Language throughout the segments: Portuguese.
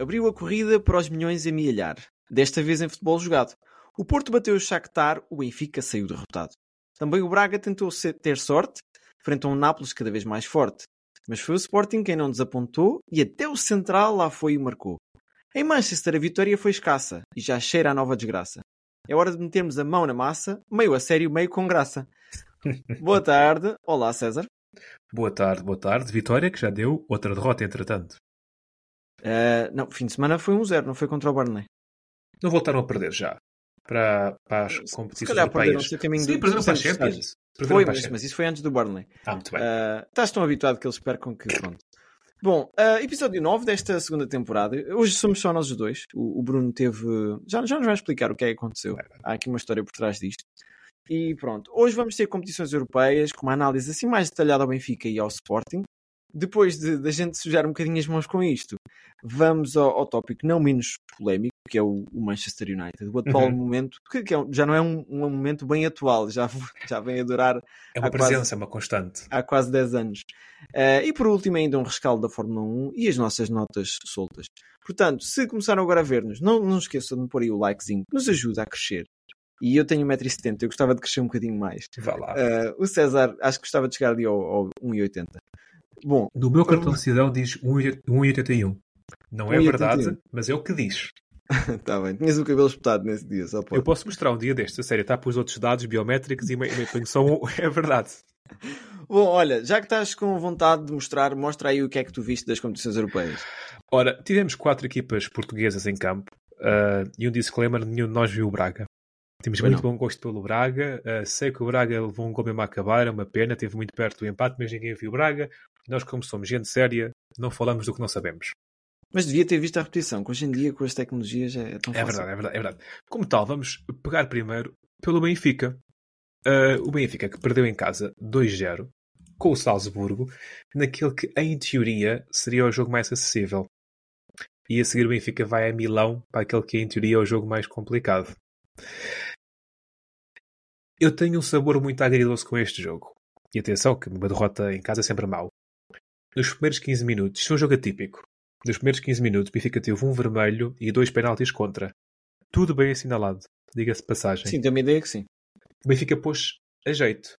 Abriu a corrida para os milhões a milhar, desta vez em futebol jogado. O Porto bateu o Shakhtar, o Benfica saiu derrotado. Também o Braga tentou ter sorte, frente a um Nápoles cada vez mais forte. Mas foi o Sporting quem não desapontou e até o Central lá foi e marcou. Em Manchester a vitória foi escassa e já cheira a nova desgraça. É hora de metermos a mão na massa, meio a sério, meio com graça. Boa tarde. Olá, César. Boa tarde, boa tarde. Vitória que já deu outra derrota, entretanto. Eh, não, fim de semana foi um zero, não foi contra o Burnley. Não voltaram a perder já. Para, para as Se competições calhar perderam europeias. o seu caminho Sim, do- perderam para a Champions. Perderam Foi, mas, mas isso foi antes do Burnley. Ah, muito bem. Ah, estás tão habituado que eles percam que pronto. Bom, ah, episódio 9 desta segunda temporada. Hoje somos só nós os dois. O, o Bruno teve. Já, já nos vai explicar o que é que aconteceu. Há aqui uma história por trás disto. E pronto, hoje vamos ter competições europeias com uma análise assim mais detalhada ao Benfica e ao Sporting. Depois de da gente sujar um bocadinho as mãos com isto, vamos ao, ao tópico não menos polémico, que é o, o Manchester United. O atual Uhum. momento, que, que é já não é um, um momento bem atual, já, já vem a durar É uma há quase- presença, é uma constante. há quase 10 anos. Eh, e por último, ainda um rescaldo da Fórmula 1 e as nossas notas soltas. Portanto, se começaram agora a ver-nos, não, não esqueçam de pôr aí o likezinho, que nos ajuda a crescer. E eu tenho 1,70m, eu gostava de crescer um bocadinho mais. Vá lá. Eh, o César, acho que gostava de chegar ali ao, ao 1,80m. Bom, No meu cartão de cidadão diz 1,81. Não é 1,81. verdade, mas é o que diz. está bem. Tinhas o cabelo espetado nesse dia, só Eu pode. posso mostrar um dia destes, a sério, está para os outros dados biométricos e ponho só um. É verdade. Bom, olha, já que estás com vontade de mostrar, mostra aí o que é que tu viste das competições europeias. Ora, tivemos quatro equipas portuguesas em campo ah, e um disclaimer: nenhum de nós viu o Braga. Temos muito não. bom gosto pelo Braga. ah, sei que o Braga levou um gol mesmo a acabar, é uma pena, teve muito perto do empate, mas ninguém viu o Braga. Nós, como somos gente séria, não falamos do que não sabemos. Mas devia ter visto a repetição, que hoje em dia, com as tecnologias, é, é tão É fácil. verdade, é verdade, é verdade. Como tal, vamos pegar primeiro pelo Benfica. Ah, o Benfica que perdeu em casa 2-0 com o Salzburgo, naquele que, em teoria, seria o jogo mais acessível. E a seguir o Benfica vai a Milão para aquele que, em teoria, é o jogo mais complicado. Eu tenho um sabor muito agridoce com este jogo. E atenção, que uma derrota em casa é sempre mau. Nos primeiros 15 minutos, isto é um jogo atípico. Nos primeiros 15 minutos, o Benfica teve um vermelho e dois penaltis contra. Tudo bem assinalado, diga-se passagem. Sim, tenho uma ideia que sim. O Benfica pôs a jeito.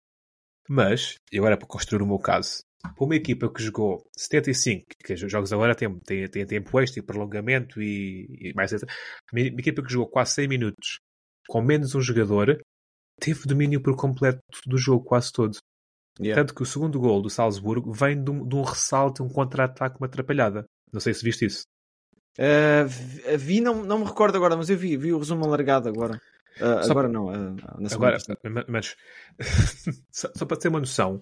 Mas, e agora para construir o meu caso, para uma equipa que jogou 75, que os jogos agora têm, têm, têm tempo extra e prolongamento e, e mais. etc. Uma equipa que jogou quase 100 minutos com menos um jogador teve domínio por completo do jogo quase todo. Yeah. Tanto que o segundo gol do Salzburgo vem de um, de um ressalto, um contra-ataque, uma atrapalhada. Não sei se viste isso. Uh, vi- não, não me recordo agora, mas eu vi, vi o resumo alargado agora. Uh, agora não, uh, Agora, mas só, só para ter uma noção,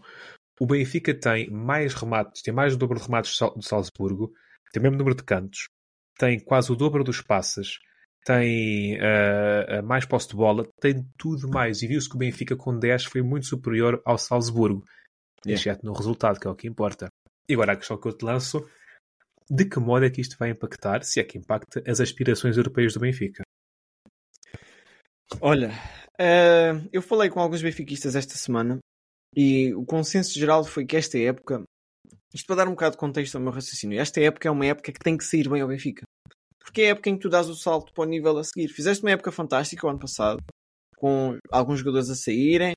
o Benfica tem mais remates, tem mais do dobro de remates do Salzburgo, tem o mesmo número de cantos, tem quase o dobro dos passes, tem ah, mais posse de bola, tem tudo mais. E viu-se que o Benfica com 10 foi muito superior ao Salzburgo, Yeah. exceto no resultado, que é o que importa. E agora a questão que eu te lanço: de que modo é que isto vai impactar, se é que impacta, as aspirações europeias do Benfica? Olha, uh, eu falei com alguns benfiquistas esta semana e o consenso geral foi que esta época, isto para dar um bocado de contexto ao meu raciocínio, esta época é uma época que tem que sair bem ao Benfica. Porque é a época em que tu dás o salto para o nível a seguir. Fizeste uma época fantástica o ano passado, com alguns jogadores a saírem,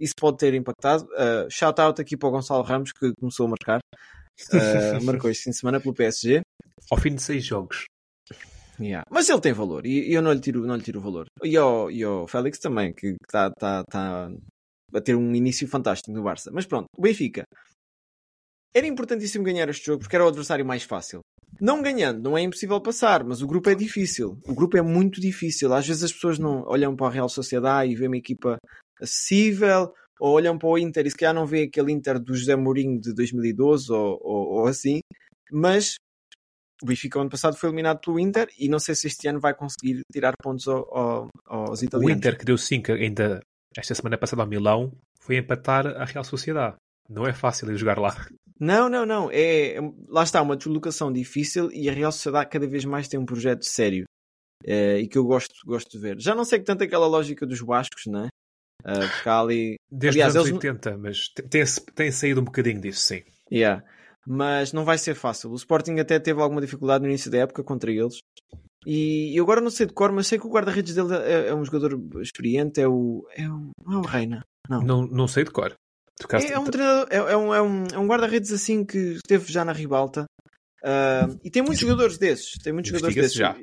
isso pode ter impactado. Uh, shout out aqui para o Gonçalo Ramos, que começou a marcar. Uh, marcou este fim de semana pelo PSG. Ao fim de seis jogos. Yeah. Mas ele tem valor e eu não lhe tiro, não lhe tiro o valor. E ao, e ao Félix também, que está tá, tá a ter um início fantástico no Barça. Mas pronto, o Benfica. Era importantíssimo ganhar este jogo porque era o adversário mais fácil. Não ganhando, não é impossível passar, mas o grupo é difícil. O grupo é muito difícil. Às vezes as pessoas não olham para a Real Sociedade e vêem uma equipa acessível, ou olham para o Inter e se calhar não vê aquele Inter do José Mourinho de 2012 ou, ou, ou assim. Mas o Benfica ano passado foi eliminado pelo Inter e não sei se este ano vai conseguir tirar pontos ao, ao, aos O italianos. Inter que deu 5 ainda esta semana passada ao Milão foi empatar a Real Sociedade. Não é fácil ir jogar lá. Não, não, não. É, lá está, uma deslocação difícil e a Real Sociedade cada vez mais tem um projeto sério. eh, e que eu gosto, gosto de ver. Já não sei tanto aquela lógica dos bascos, né? Uh, porque há ali. Desde Aliás, os anos eles- 80, mas tem, tem, tem saído um bocadinho disso, sim. Yeah. Mas não vai ser fácil. O Sporting até teve alguma dificuldade no início da época contra eles. E eu agora não sei de cor, mas sei que o guarda-redes dele é, é um jogador experiente. É o. É o não é o Reina. Não. Não, não sei de cor. Tocaste- É, é um treinador, é, é um, é um, é um guarda-redes assim que esteve já na ribalta. Ah, e tem muitos jogadores desses. Tem muitos jogadores desses. Já.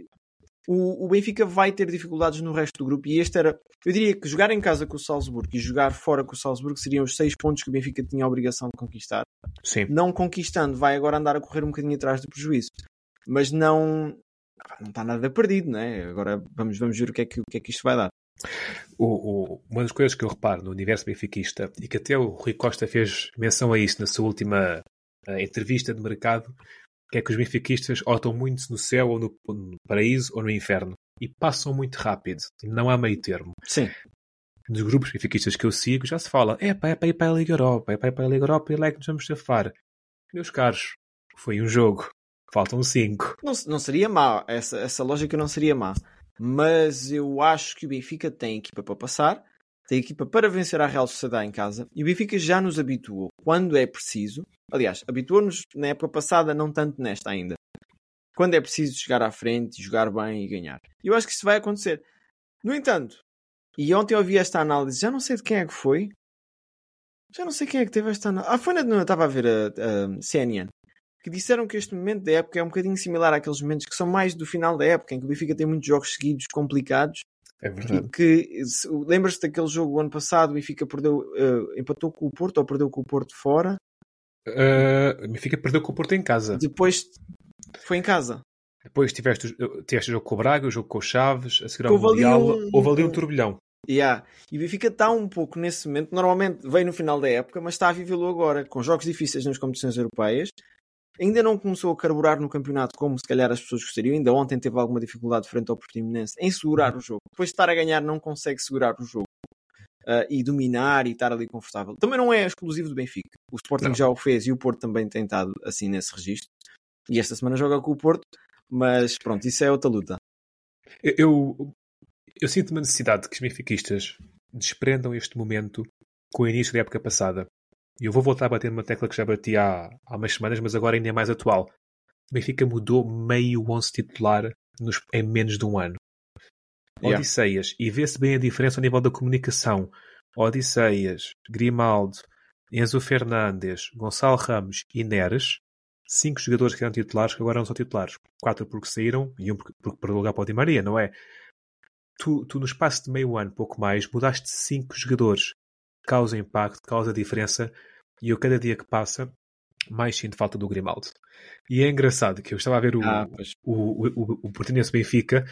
O, o Benfica vai ter dificuldades no resto do grupo e este era. Eu diria que jogar em casa com o Salzburgo e jogar fora com o Salzburgo seriam os seis pontos que o Benfica tinha a obrigação de conquistar. Sim. Não conquistando, vai agora andar a correr um bocadinho atrás do prejuízo. Mas não. Não está nada perdido, né? Agora vamos, vamos ver o que, é que, o que é que isto vai dar. O, o- uma das coisas que eu reparo no universo benfiquista, e que até o Rui Costa fez menção a isso na sua última eh, entrevista de mercado, que é que os benfiquistas ou estão muito no céu, ou no, no paraíso, ou no inferno. E passam muito rápido. Não há meio termo. Sim. Nos grupos benfiquistas que eu sigo, já se fala: é pá, é para ir para a Liga Europa, é para ir para a Liga Europa e lá é que nos vamos safar. Meus caros, foi um jogo. Faltam cinco. Não, não seria má, essa, essa lógica não seria má. Mas eu acho que o Benfica tem equipa para passar, tem equipa para vencer a Real Sociedade em casa, e o Benfica já nos habituou quando é preciso. Aliás, habituou-nos na época passada, não tanto nesta ainda. Quando é preciso chegar à frente, jogar bem e ganhar. Eu acho que isso vai acontecer. No entanto, e ontem eu ouvi esta análise, já não sei de quem é que foi. Já não sei quem é que teve esta análise. Ah, foi na. Eu estava a ver a, a CNN que disseram que este momento da época é um bocadinho similar àqueles momentos que são mais do final da época, em que o Benfica tem muitos jogos seguidos complicados. É E verdade. que se- lembras-te daquele jogo o ano passado, o Benfica perdeu, eh, empatou com o Porto ou perdeu com o Porto fora, Uh, Benfica perdeu com o Porto em casa. depois foi em casa. Depois tiveste, tiveste o jogo com o Braga, o jogo com o Chaves, a Houve ali Mundial. um- Houve ali um turbilhão. Yeah. E o Benfica está um pouco nesse momento, normalmente veio no final da época, mas está a vivê-lo agora, com jogos difíceis nas competições europeias. Ainda não começou a carburar no campeonato como se calhar as pessoas gostariam. Ainda ontem teve alguma dificuldade frente ao Portimonense em segurar o jogo. Depois de estar a ganhar, não consegue segurar o jogo ah, e dominar e estar ali confortável. Também não é exclusivo do Benfica. O Sporting Não. já o fez e o Porto também tem estado assim nesse registro. E esta semana joga com o Porto, mas pronto, isso é outra luta. Eu, eu, eu sinto uma necessidade de que os benfiquistas desprendam este momento com o início da época passada. E eu vou voltar a bater numa tecla que já bati há, há umas semanas, mas agora ainda é mais atual. O Benfica mudou meio 11 titular nos, em menos de um ano. Yeah. Odisseias, e vê-se bem a diferença ao nível da comunicação. Odisseias, Grimaldo, Enzo Fernandes, Gonçalo Ramos e Neres, cinco jogadores que eram titulares que agora não são titulares. Quatro porque saíram e um porque, porque perdeu lugar para o Di Maria, não é? Tu, tu, no espaço de meio ano, pouco mais, mudaste cinco jogadores. Causa impacto, causa diferença e eu, cada dia que passa, mais sinto falta do Grimaldo. E é engraçado que eu estava a ver o, Ah, o, o, o Portinense Benfica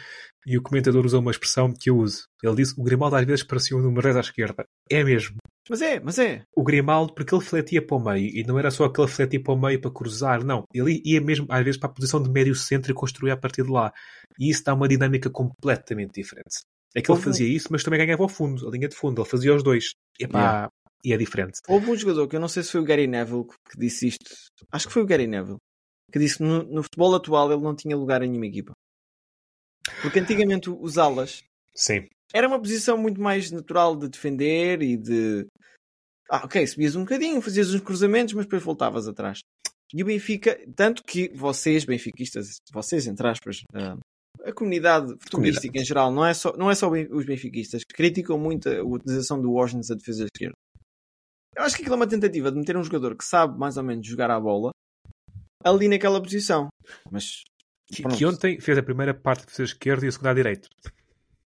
e o comentador usou uma expressão que eu uso. Ele disse: O Grimaldo às vezes parecia um número 10 à esquerda. É mesmo. Mas é, mas é. O Grimaldo, porque ele fletia para o meio e não era só aquele fletia para o meio para cruzar, não. Ele ia mesmo às vezes para a posição de médio centro e construía a partir de lá. E isso dá uma dinâmica completamente diferente. É que ele fazia isso, mas também ganhava ao fundo, a linha de fundo. Ele fazia os dois. E, epá, Yeah. e é diferente. Houve um jogador que eu não sei se foi o Gary Neville que disse isto. Acho que foi o Gary Neville. Que disse que no, no futebol atual ele não tinha lugar em nenhuma equipa. Porque antigamente os alas Sim. era uma posição muito mais natural de defender e de. Ah, ok, subias um bocadinho, fazias uns cruzamentos, mas depois voltavas atrás. E o Benfica, tanto que vocês, benfiquistas, vocês, entre aspas, ah, a comunidade futebolística em geral, não é só, não é só os benfiquistas, que criticam muito a utilização do Washington a defesa esquerda. Eu acho que aquilo é uma tentativa de meter um jogador que sabe mais ou menos jogar à bola ali naquela posição. Mas Que, que ontem fez a primeira parte de defesa esquerda e a segunda à direita.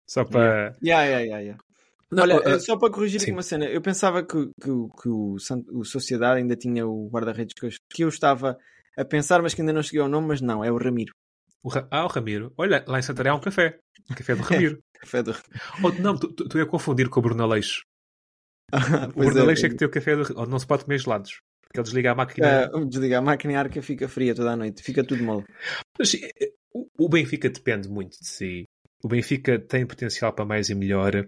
Só para. Yeah, yeah, yeah, yeah. Não, Olha, uh, só para corrigir aqui uma cena, eu pensava que, que, o- que o, o Sociedade ainda tinha o guarda-redes que eu, que eu estava a pensar, mas que ainda não cheguei ao nome, mas não, é o Ramiro. O Ra- ah, o Ramiro. Olha, lá em Santarém há um café. O café do Ramiro. Café do... Ou, não, tu, tu, tu ia confundir com o Bruno Aleixo. O Pois Bruno é, Aleixo é que tem o café do. Onde não se pode comer gelados. porque ele desliga a máquina. Uh, desliga a máquina e a arca fica fria toda a noite, fica tudo mal. Mas eh, o, o Benfica depende muito de si. O Benfica tem potencial para mais e melhor.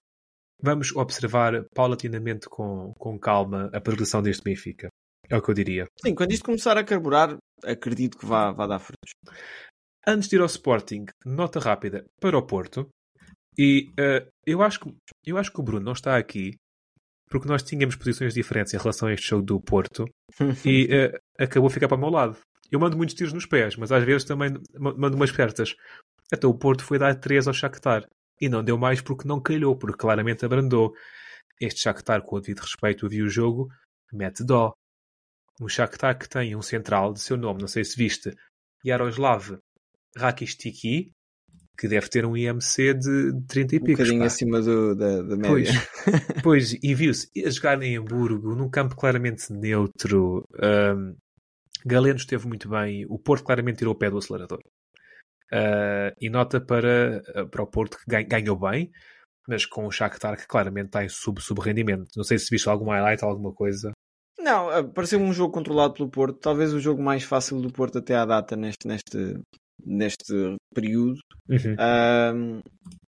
Vamos observar paulatinamente com, com calma a progressão deste Benfica. É o que eu diria. Sim, quando isto começar a carburar, acredito que vá, vá dar frutos. Antes de ir ao Sporting, nota rápida para o Porto. E uh, eu, acho que, eu acho que o Bruno não está aqui porque nós tínhamos posições diferentes em relação a este jogo do Porto e uh, acabou a ficar para o meu lado. Eu mando muitos tiros nos pés, mas às vezes também mando umas certas. Então o Porto foi dar 3 ao Shakhtar e não deu mais porque não calhou, porque claramente abrandou. Este Shakhtar, com o devido respeito, viu o jogo, mete dó. Um Shakhtar que tem um central de seu nome, não sei se viste, Yaroslav Rakistiki, que deve ter um IMC de 30 e picos. Um bocadinho acima do, da, da média. Pois, pois e viu-se a jogar em Hamburgo, num campo claramente neutro. Um, Galeno esteve muito bem, o Porto claramente tirou o pé do acelerador. Uh, e nota para, para o Porto que ganhou bem, mas com o Shakhtar que claramente está em sub-rendimento. Não sei se viste algum highlight, alguma coisa. Não, ah, pareceu um jogo controlado pelo Porto. Talvez o jogo mais fácil do Porto até à data neste, neste, neste período. Uhum.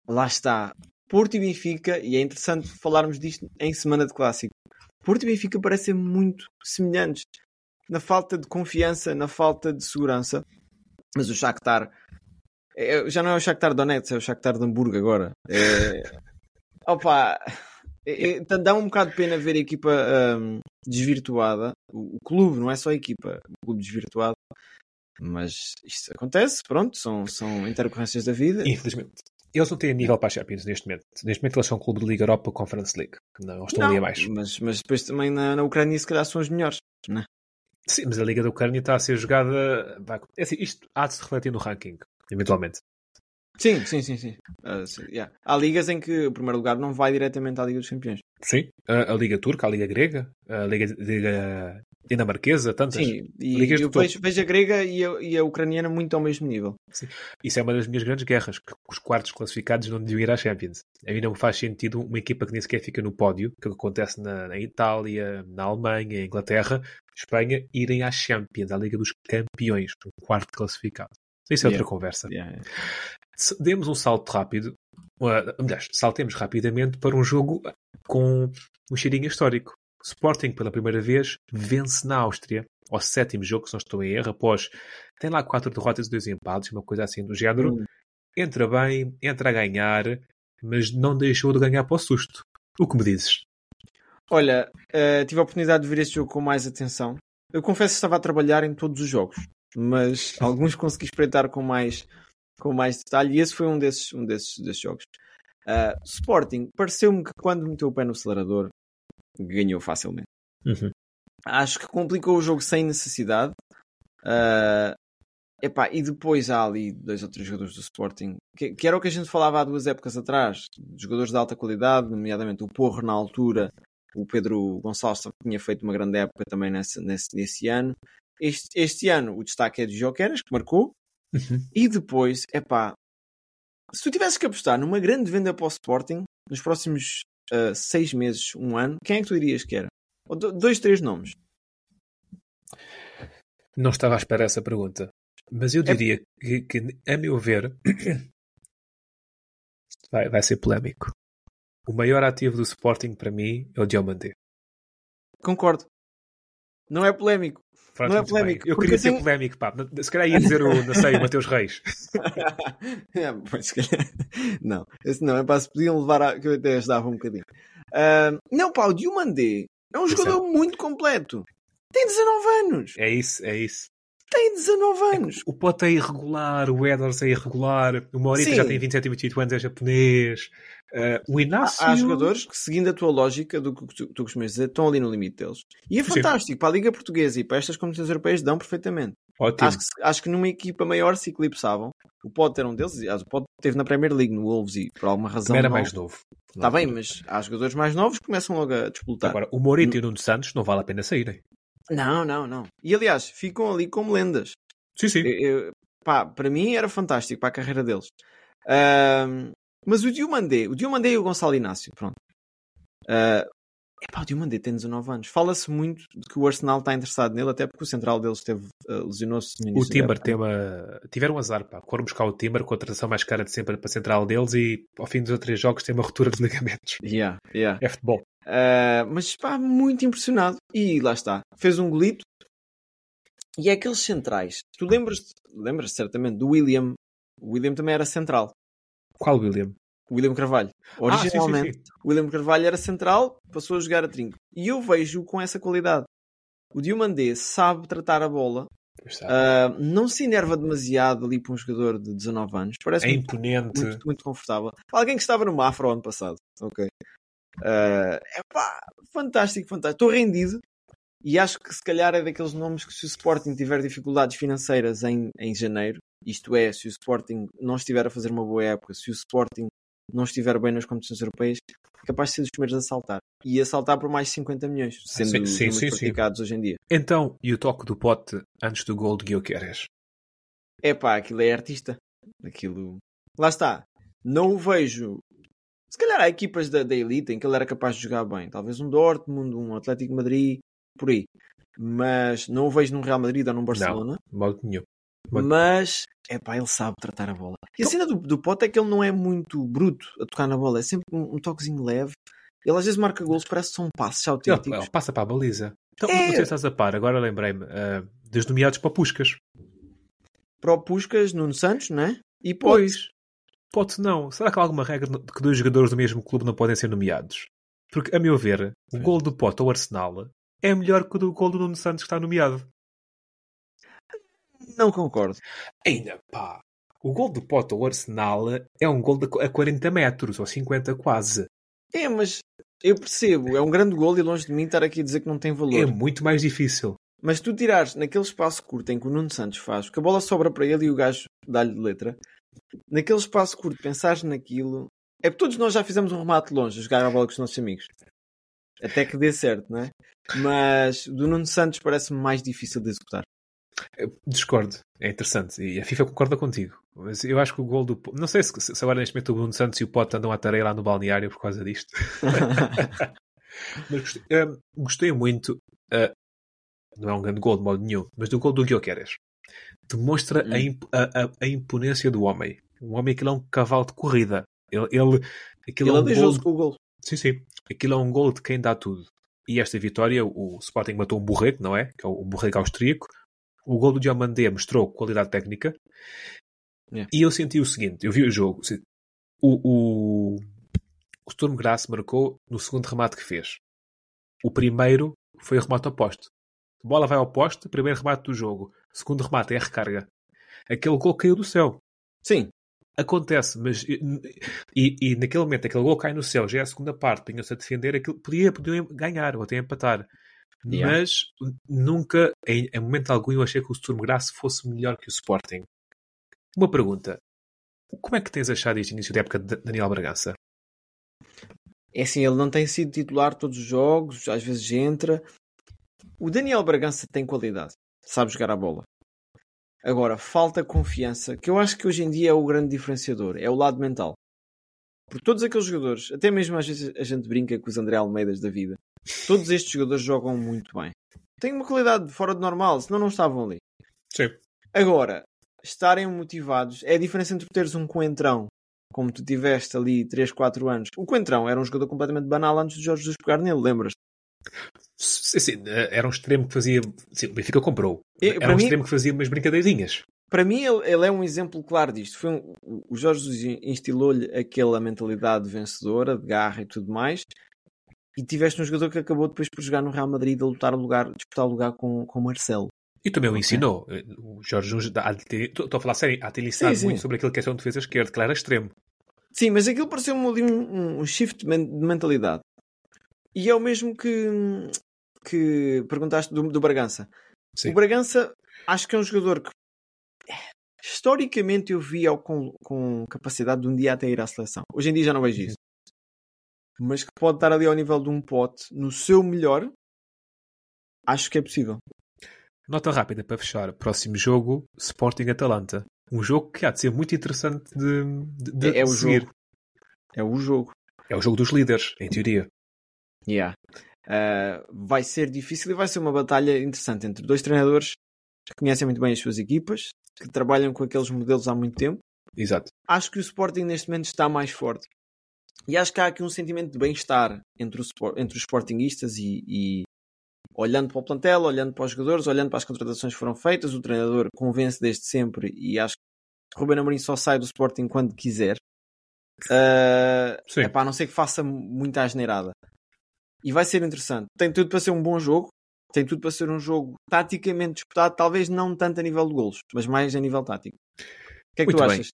lá está. Porto e Benfica, e é interessante falarmos disto em semana de clássico. Porto e Benfica parecem muito semelhantes na falta de confiança, na falta de segurança. Mas o Shakhtar é, já não é o Shakhtar Donetsk, é o Shakhtar de Hamburgo agora. É... Opa, é, é, dá um bocado de pena ver a equipa um, desvirtuada. O, o, clube, não é só a equipa, o clube desvirtuado. Mas isto acontece, pronto, são, são intercorrências da vida. Infelizmente. Eles não têm nível para a Champions neste momento. Neste momento eles são clube de Liga Europa Conference League. Não, estão não, ali abaixo. Mas, mas depois também na, na Ucrânia se calhar são os melhores, não é? Sim, mas a Liga da Ucrânia está a ser jogada. É assim, isto há de se refletir no ranking, eventualmente. Sim, sim, sim, sim. Uh, sim yeah. Há ligas em que o primeiro lugar não vai diretamente à Liga dos Campeões. Sim, a, a Liga Turca, a Liga Grega, a Liga, Liga Dinamarquesa, tantas. Sim, e ligas eu vejo, vejo, a grega e a, e a, ucraniana muito ao mesmo nível. Sim. Isso é uma das minhas grandes guerras, que os quartos classificados não deviam ir à Champions. A mim não me faz sentido uma equipa que nem sequer fica no pódio, que acontece na, na Itália, na Alemanha, Inglaterra, Espanha, irem à Champions, à Liga dos Campeões, um quarto classificado. Isso é yeah. outra conversa. Yeah, yeah. Demos um salto rápido, aliás, saltemos rapidamente para um jogo com um cheirinho histórico. Sporting, pela primeira vez, vence na Áustria, ao sétimo jogo, se não estou em erro, após tem lá quatro derrotas e dois empates, uma coisa assim do género. Hum. Entra bem, entra a ganhar, mas não deixou de ganhar para o susto. O que me dizes? Olha, uh, tive a oportunidade de ver este jogo com mais atenção. Eu confesso que estava a trabalhar em todos os jogos, mas alguns consegui espreitar com mais, com mais detalhe e esse foi um desses, um desses, desses jogos. Uh, Sporting, pareceu-me que quando meteu o pé no acelerador, ganhou facilmente. Uhum. Acho que complicou o jogo sem necessidade. Uh, epá, e depois há ali dois ou três jogadores do Sporting, que, que, era o que a gente falava há duas épocas atrás, jogadores de alta qualidade, nomeadamente o Porro na altura, o Pedro Gonçalves tinha feito uma grande época também nesse, nesse, nesse ano. Este, este ano o destaque é de Joqueras, que marcou, uhum. e depois, epá, se tu tivesses que apostar numa grande venda para o Sporting nos próximos uh, seis meses, um ano, quem é que tu dirias que era? Ou dois, três nomes. Não estava à espera dessa pergunta. Mas eu diria é... que, que, a meu ver, vai, vai ser polémico. O maior ativo do Sporting para mim é o Diomandé. Concordo. Não é polémico. Pronto, não é polémico. Bem. Eu queria ser polémico, pá. Se calhar ia dizer o, não sei, o Mateus Reis. é, pois, não, esse não, é para se podiam levar a... que eu até ajudava um bocadinho. Uh, não, pá, o Diomandé é um jogador é. muito completo. Tem 19 anos. É isso, é isso. Tem 19 anos. É o Pote é irregular, o Edwards é irregular, o Morita já tem 27 e 28 anos, é japonês. Uh, o Inácio... Há, há, jogadores que, seguindo a tua lógica do que tu, tu costumas dizer, estão ali no limite deles. E é fantástico. Sim. Para a Liga Portuguesa e para estas competições europeias dão perfeitamente. Ótimo. Acho que, acho que numa equipa maior se eclipsavam. O Potter era um deles. O Potter esteve na Premier League, no Wolves, e por alguma razão. Era não... mais novo. Está bem, mas há jogadores mais novos que começam logo a disputar. Agora, o Morita e o Nuno Santos não vale a pena saírem. Não, não, não. E aliás, ficam ali como lendas. Sim, sim. Eu, eu, pá, para mim era fantástico para a carreira deles. Uh, mas o Diomandé, o Diomandé e o Gonçalo Inácio, pronto. Uh, Epá, o Diomandé tem 19 anos. Fala-se muito de que o Arsenal está interessado nele, até porque o central deles teve, uh, lesionou-se no O início da Timber tem uma... tiveram um azar, pá. Foram buscar o Timber com a tradução mais cara de sempre para a central deles e ao fim dos três jogos tem uma ruptura de ligamentos. Yeah, yeah. É futebol. Uh, mas pá, muito impressionado. E lá está. Fez um golito. E é aqueles centrais. Tu lembras lembras certamente do William. O William também era central. Qual William? O William Carvalho. Ah, sim, sim, Originalmente, sim. William Carvalho era central, passou a jogar a trinco. E eu vejo com essa qualidade. O Diomandé sabe tratar a bola, uh, não se enerva demasiado ali para um jogador de 19 anos. Parece é muito, imponente. muito, muito confortável. Alguém que estava no Mafra ano passado. Ok. Uh, epá, fantástico, fantástico. Estou rendido. E acho que se calhar é daqueles nomes que se o Sporting tiver dificuldades financeiras em, em janeiro, isto é, se o Sporting não estiver a fazer uma boa época, se o Sporting não estiver bem nas competições europeias, é capaz de ser dos primeiros a saltar. E a saltar por mais de 50 milhões, sendo Sim, sim, sim, sim. praticados hoje em dia. Então, e o toque do pote antes do gol de Guilherme? É pá, aquilo é artista. Aquilo. Lá está. Não o vejo. Se calhar há equipas da, da elite em que ele era capaz de jogar bem. Talvez um Dortmund, um Atlético Madrid, por aí. Mas não o vejo num Real Madrid ou num Barcelona. Modo nenhum. Mas- é pá, ele sabe tratar a bola. E a cena do, do Pote é que ele não é muito bruto a tocar na bola. É sempre um, um toquezinho leve. Ele às vezes marca golos, parece que são passos Ele, autênticos. ele passa para a baliza. Então, É. não sei se estás a par, agora lembrei-me. ah, dos nomeados para Puscas. Para o Puscas, Nuno Santos, não é? E Pote. Pois. Pote não. Será que há alguma regra de que dois jogadores do mesmo clube não podem ser nomeados? Porque, a meu ver, o gol do Pote ao Arsenal é melhor que o do gol do Nuno Santos que está nomeado. Não concordo. Ainda pá. O gol do Pote ao Arsenal é um gol de, a 40 metros, ou 50 quase. É, mas eu percebo, é um grande gol e longe de mim estar aqui a dizer que não tem valor. É muito mais difícil. Mas tu tirares naquele espaço curto em que o Nuno Santos faz, porque a bola sobra para ele e o gajo dá-lhe de letra, naquele espaço curto, pensares naquilo. É porque todos nós já fizemos um remate longe a jogar a bola com os nossos amigos. Até que dê certo, não é? Mas do Nuno Santos parece-me mais difícil de executar. Eu discordo. É interessante. E a FIFA concorda contigo. Mas eu acho que o gol do. Não sei se, se agora neste momento o Bruno Santos e o Pote andam à tarefa lá no balneário por causa disto. mas gostei, eh, gostei muito. eh, não é um grande gol de modo nenhum, mas do gol do Guilherme. Demonstra a, imp- a- a- a imponência do homem. Um homem que é um cavalo de corrida. Ele, ele, aquilo Ele é um gol aleijou-se com o gol. Sim, sim. Aquilo é um gol de quem dá tudo. E esta vitória, o Sporting matou um borrego, não é? Que é o borrego austríaco. O gol do Diamandé mostrou qualidade técnica. Yeah. E eu senti o seguinte: eu vi o jogo. O, o, o Sturm Graz marcou no segundo remate que fez. O primeiro foi o remate ao poste. A bola vai ao poste, primeiro remate do jogo. Segundo remate é a recarga. Aquele gol caiu do céu. Sim, Acontece, mas e, e- e naquele momento aquele gol cai no céu, já é a segunda parte, punham-se a defender, aquilo podia, podia ganhar ou até empatar. Yeah. Mas nunca, em, em momento algum, eu achei que o Sturm Graz fosse melhor que o Sporting. Uma pergunta: como é que tens achado este início da época de Daniel Bragança? É assim, ele não tem sido titular todos os jogos, às vezes entra. O Daniel Bragança tem qualidade, sabe jogar a bola. Agora, falta confiança, que eu acho que hoje em dia é o grande diferenciador, é o lado mental. Porque todos aqueles jogadores, até mesmo às vezes a gente brinca com os André Almeidas da vida, todos estes jogadores jogam muito bem. Têm uma qualidade fora de normal, senão não estavam ali. Sim. Agora, estarem motivados é a diferença entre teres um coentrão, como tu tiveste ali 3, 4 anos. O coentrão era um jogador completamente banal antes de Jorge Jesus pegar nele, lembras? Sim, sim, era um extremo que fazia. Sim, o Benfica comprou. E, Era um mim- extremo que fazia umas brincadeirinhas. Para mim, ele, ele é um exemplo claro disto. Foi um- o Jorge Jesus instilou-lhe aquela mentalidade vencedora, de garra e tudo mais. E tiveste um jogador que acabou depois por jogar no Real Madrid a lutar o lugar, disputar o lugar com, com o Marcelo. E também o ensinou. O Jorge de ter- estou a falar sério, há de ter ensinado sim. muito sobre aquilo que é ser um defesa esquerda, que ele era extremo. Sim, mas aquilo pareceu-me ali um, um shift de men- de mentalidade. E é o mesmo que, que perguntaste do, do Bragança. Sim. O Bragança, acho que é um jogador que historicamente eu via com, com capacidade de um dia até ir à seleção. Hoje em dia já não vejo isso. Mas que pode estar ali ao nível de um pote no seu melhor, acho que é possível. Nota rápida para fechar. Próximo jogo, Sporting Atalanta. Um jogo que há de ser muito interessante de, de, de É, é o seguir. jogo. É o jogo. É o jogo dos líderes, em teoria. Yeah. Uh, vai ser difícil e vai ser uma batalha interessante entre dois treinadores que conhecem muito bem as suas equipas, que trabalham com aqueles modelos há muito tempo. Exato. Acho que o Sporting neste momento está mais forte. E acho que há aqui um sentimento de bem-estar entre, entre, os Sportingistas e, e, olhando para o plantel, olhando para os jogadores, olhando para as contratações que foram feitas, o treinador convence desde sempre e acho que Ruben Amorim só sai do Sporting quando quiser. Uh, é para a não ser que faça muita asneirada. E vai ser interessante. Tem tudo para ser um bom jogo. Tem tudo para ser um jogo taticamente disputado, talvez não tanto a nível de golos, mas mais a nível tático. O que é que Muito tu bem. achas?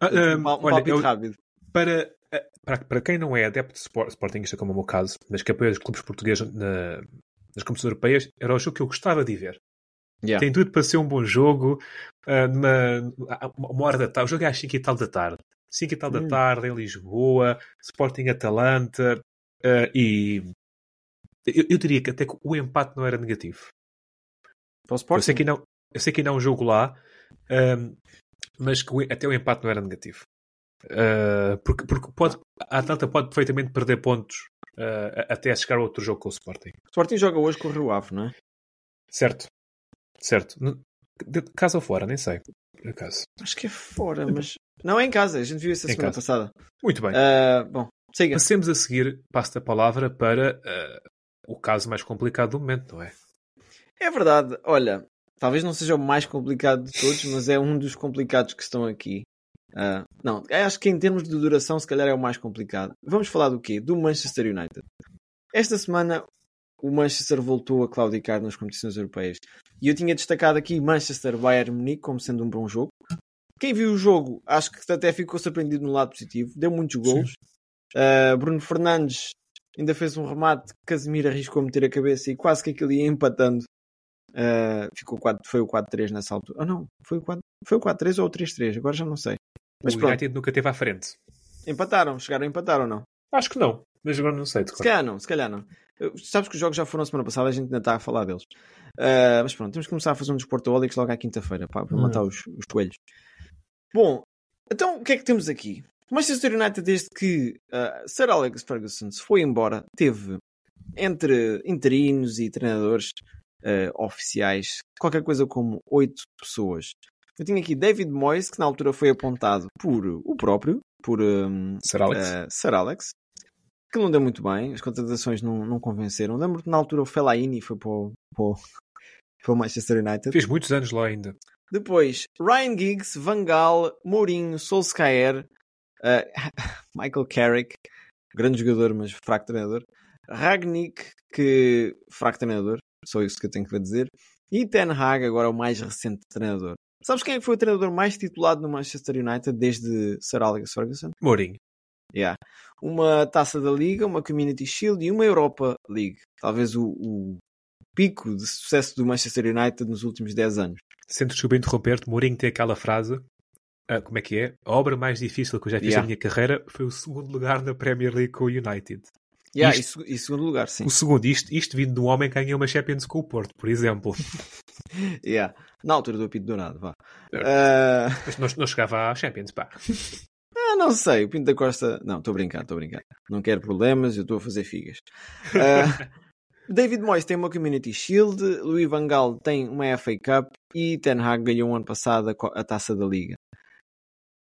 Ah, um, um, um olha, eu, rápido. Para, ah, para, para quem não é adepto de sport, Sportingista, como é o meu caso, mas que apoia os clubes portugueses na, nas competições europeias, era o jogo que eu gostava de ver. Yeah. Tem tudo para ser um bom jogo. Uh, numa, uma hora da tarde. O jogo é às 5 e tal da tarde. 5 e tal Hum. da tarde em Lisboa, Sporting Atalanta. Uh, e eu, eu, diria que até que o empate não era negativo. Para o Sporting? Eu sei que não, eu sei que ainda há um jogo lá, um, mas que o, até o empate não era negativo. Uh, porque, porque pode, a Atalanta pode perfeitamente perder pontos uh, até chegar a outro jogo com o Sporting. O Sporting joga hoje com o Rio Ave, não é? Certo. Certo. De casa ou fora, nem sei. Acaso. Acho que é fora, mas. Não, é em casa. A gente viu isso a Em semana casa. passada. Muito bem. Uh, bom, siga. Passemos a seguir, passo a palavra para uh, o caso mais complicado do momento, não é? É verdade. Olha, talvez não seja o mais complicado de todos, mas é um dos complicados que estão aqui. Uh, não, acho que em termos de duração, se calhar é o mais complicado. Vamos falar do quê? Do Manchester United. Esta semana o Manchester voltou a claudicar nas competições europeias. E eu tinha destacado aqui Manchester Bayern Munique como sendo um bom jogo. Quem viu o jogo, acho que até ficou surpreendido no lado positivo. Deu muitos golos. Uh, Bruno Fernandes ainda fez um remate. Casemiro arriscou a meter a cabeça e quase que aquilo ia empatando. Uh, ficou 4, foi o 4-3 nessa altura. Ah, não, foi o 4, foi o 4-3 ou o 3-3, agora já não sei. Mas o pronto. United nunca teve à frente. Empataram, chegaram a empatar ou não? Acho que não, mas agora não sei. Se calhar não, se calhar não. Sabes que os jogos já foram semana passada, a gente ainda está a falar deles. Uh, mas pronto, temos que começar a fazer um desportólicos logo à quinta-feira para Hum. matar os, os coelhos. Bom, então o que é que temos aqui? O Manchester United, desde que uh, Sir Alex Ferguson se foi embora, teve entre interinos e treinadores uh, oficiais qualquer coisa como oito pessoas. Eu tinha aqui David Moyes, que na altura foi apontado por o próprio, por um, Sir Alex. Uh, Sir Alex que não deu muito bem, as contratações não, não convenceram. Lembro-te na altura o Fellaini foi para o, para, o, para o Manchester United. Fez muitos anos lá ainda. Depois, Ryan Giggs, Van Gaal, Mourinho, Solskjaer, uh, Michael Carrick, grande jogador, mas fraco treinador. Ragnick, que fraco treinador, só isso que eu tenho que dizer. E Ten Hag, agora o mais recente treinador. Sabes quem foi o treinador mais titulado no Manchester United desde Sir Alex Ferguson? Mourinho. Yeah. Uma taça da Liga, uma Community Shield e uma Europa League. Talvez o, o pico de sucesso do Manchester United nos últimos 10 anos. Sendo desculpa interromper-te, Mourinho tem aquela frase. Uh, como é que é? A obra mais difícil que eu já fiz Yeah. na minha carreira foi o segundo lugar na Premier League com o United. Yeah, Isto- e, seg- segundo lugar, sim. O segundo, isto, isto vindo de um homem que ganhou uma Champions com o Porto, por exemplo. Yeah. Na altura do apito dourado, vá. Ah, Mas não, não chegava à Champions, pá. ah, não sei, o Pinto da Costa. Não, estou a brincar, estou a brincar. Não quero problemas, eu estou a fazer figas. Ah, David Moyes tem uma Community Shield, Louis Van Gaal tem uma FA Cup e Ten Hag ganhou ano passado a taça da Liga.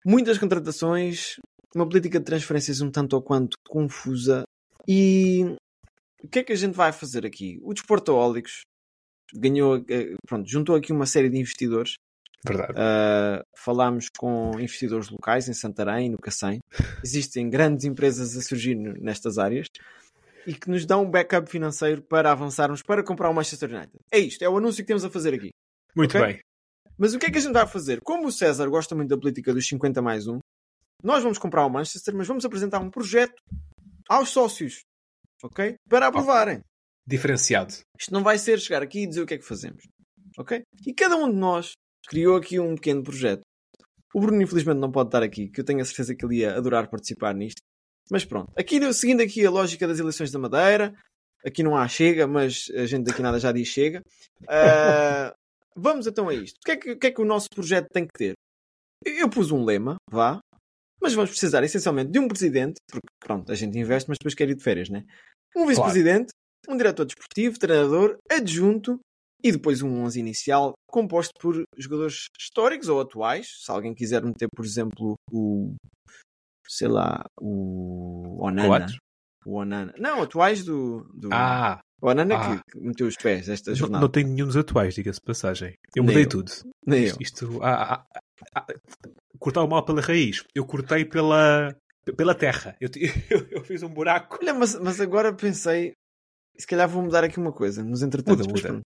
Muitas contratações, uma política de transferências um tanto ou quanto confusa e o que é que a gente vai fazer aqui? O Desportoólicos ganhou, eh, pronto, juntou aqui uma série de investidores Verdade. Uh, falámos com investidores locais em Santarém, no Cacém. Existem grandes empresas a surgir nestas áreas e que nos dão um backup financeiro para avançarmos para comprar o Manchester United. É isto, é o anúncio que temos a fazer aqui. Muito ok. bem. Mas o que é que a gente vai fazer? Como o César gosta muito da política dos 50 mais 1, nós vamos comprar o Manchester, mas vamos apresentar um projeto aos sócios, ok? Para aprovarem. Diferenciado. Isto não vai ser chegar aqui e dizer o que é que fazemos. Ok? E cada um de nós criou aqui um pequeno projeto. O Bruno, infelizmente, não pode estar aqui, que eu tenho a certeza que ele ia adorar participar nisto. Mas pronto. Aqui, seguindo aqui a lógica das eleições da Madeira, aqui não há chega, mas a gente daqui nada já diz chega. Ah, vamos então a isto. O que, é que, o que é que o nosso projeto tem que ter? Eu pus um lema, vá, mas vamos precisar essencialmente de um presidente, porque pronto, a gente investe, mas depois quer ir de férias, né? Um vice-presidente, um diretor desportivo, treinador, adjunto e depois um 11 inicial composto por jogadores históricos ou atuais. Se alguém quiser meter, por exemplo, o. sei lá, o. Onana. Quatro? O Onana. Não, atuais do. do... Ah, o Onana ah. que, meteu os pés esta não, jornada. não tenho nenhum dos atuais, diga-se passagem. Eu mudei eu. tudo. Nem eu. Isto, isto ah, ah, ah, ah, cortar o mal pela raiz. Eu cortei pela, pela terra. Eu, eu, eu fiz um buraco. Olha, mas, mas agora pensei, se calhar vou mudar aqui uma coisa, nos entretantos. Muda, mas muda. pronto.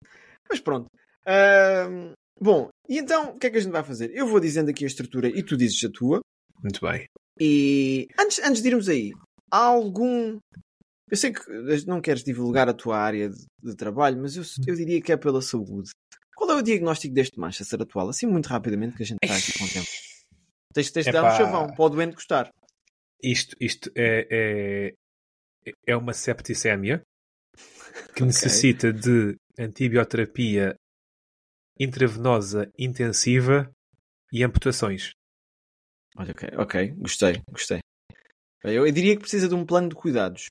Mas pronto. Ahm, bom, e então o que é que a gente vai fazer? Eu vou dizendo aqui a estrutura e tu dizes a tua. Muito bem. E antes, antes de irmos aí, há algum. Eu sei que não queres divulgar a tua área de, de trabalho, mas eu, eu diria que é pela saúde. Qual é o diagnóstico deste Manchester atual? Assim, muito rapidamente, que a gente está aqui com o tempo. Tens, tens de dar um chavão, para o doente gostar. Isto, isto é, é, é uma septicémia que Ok. necessita de antibioterapia intravenosa intensiva e amputações. Olha, ok, ok, gostei, gostei. Eu, eu diria que precisa de um plano de cuidados.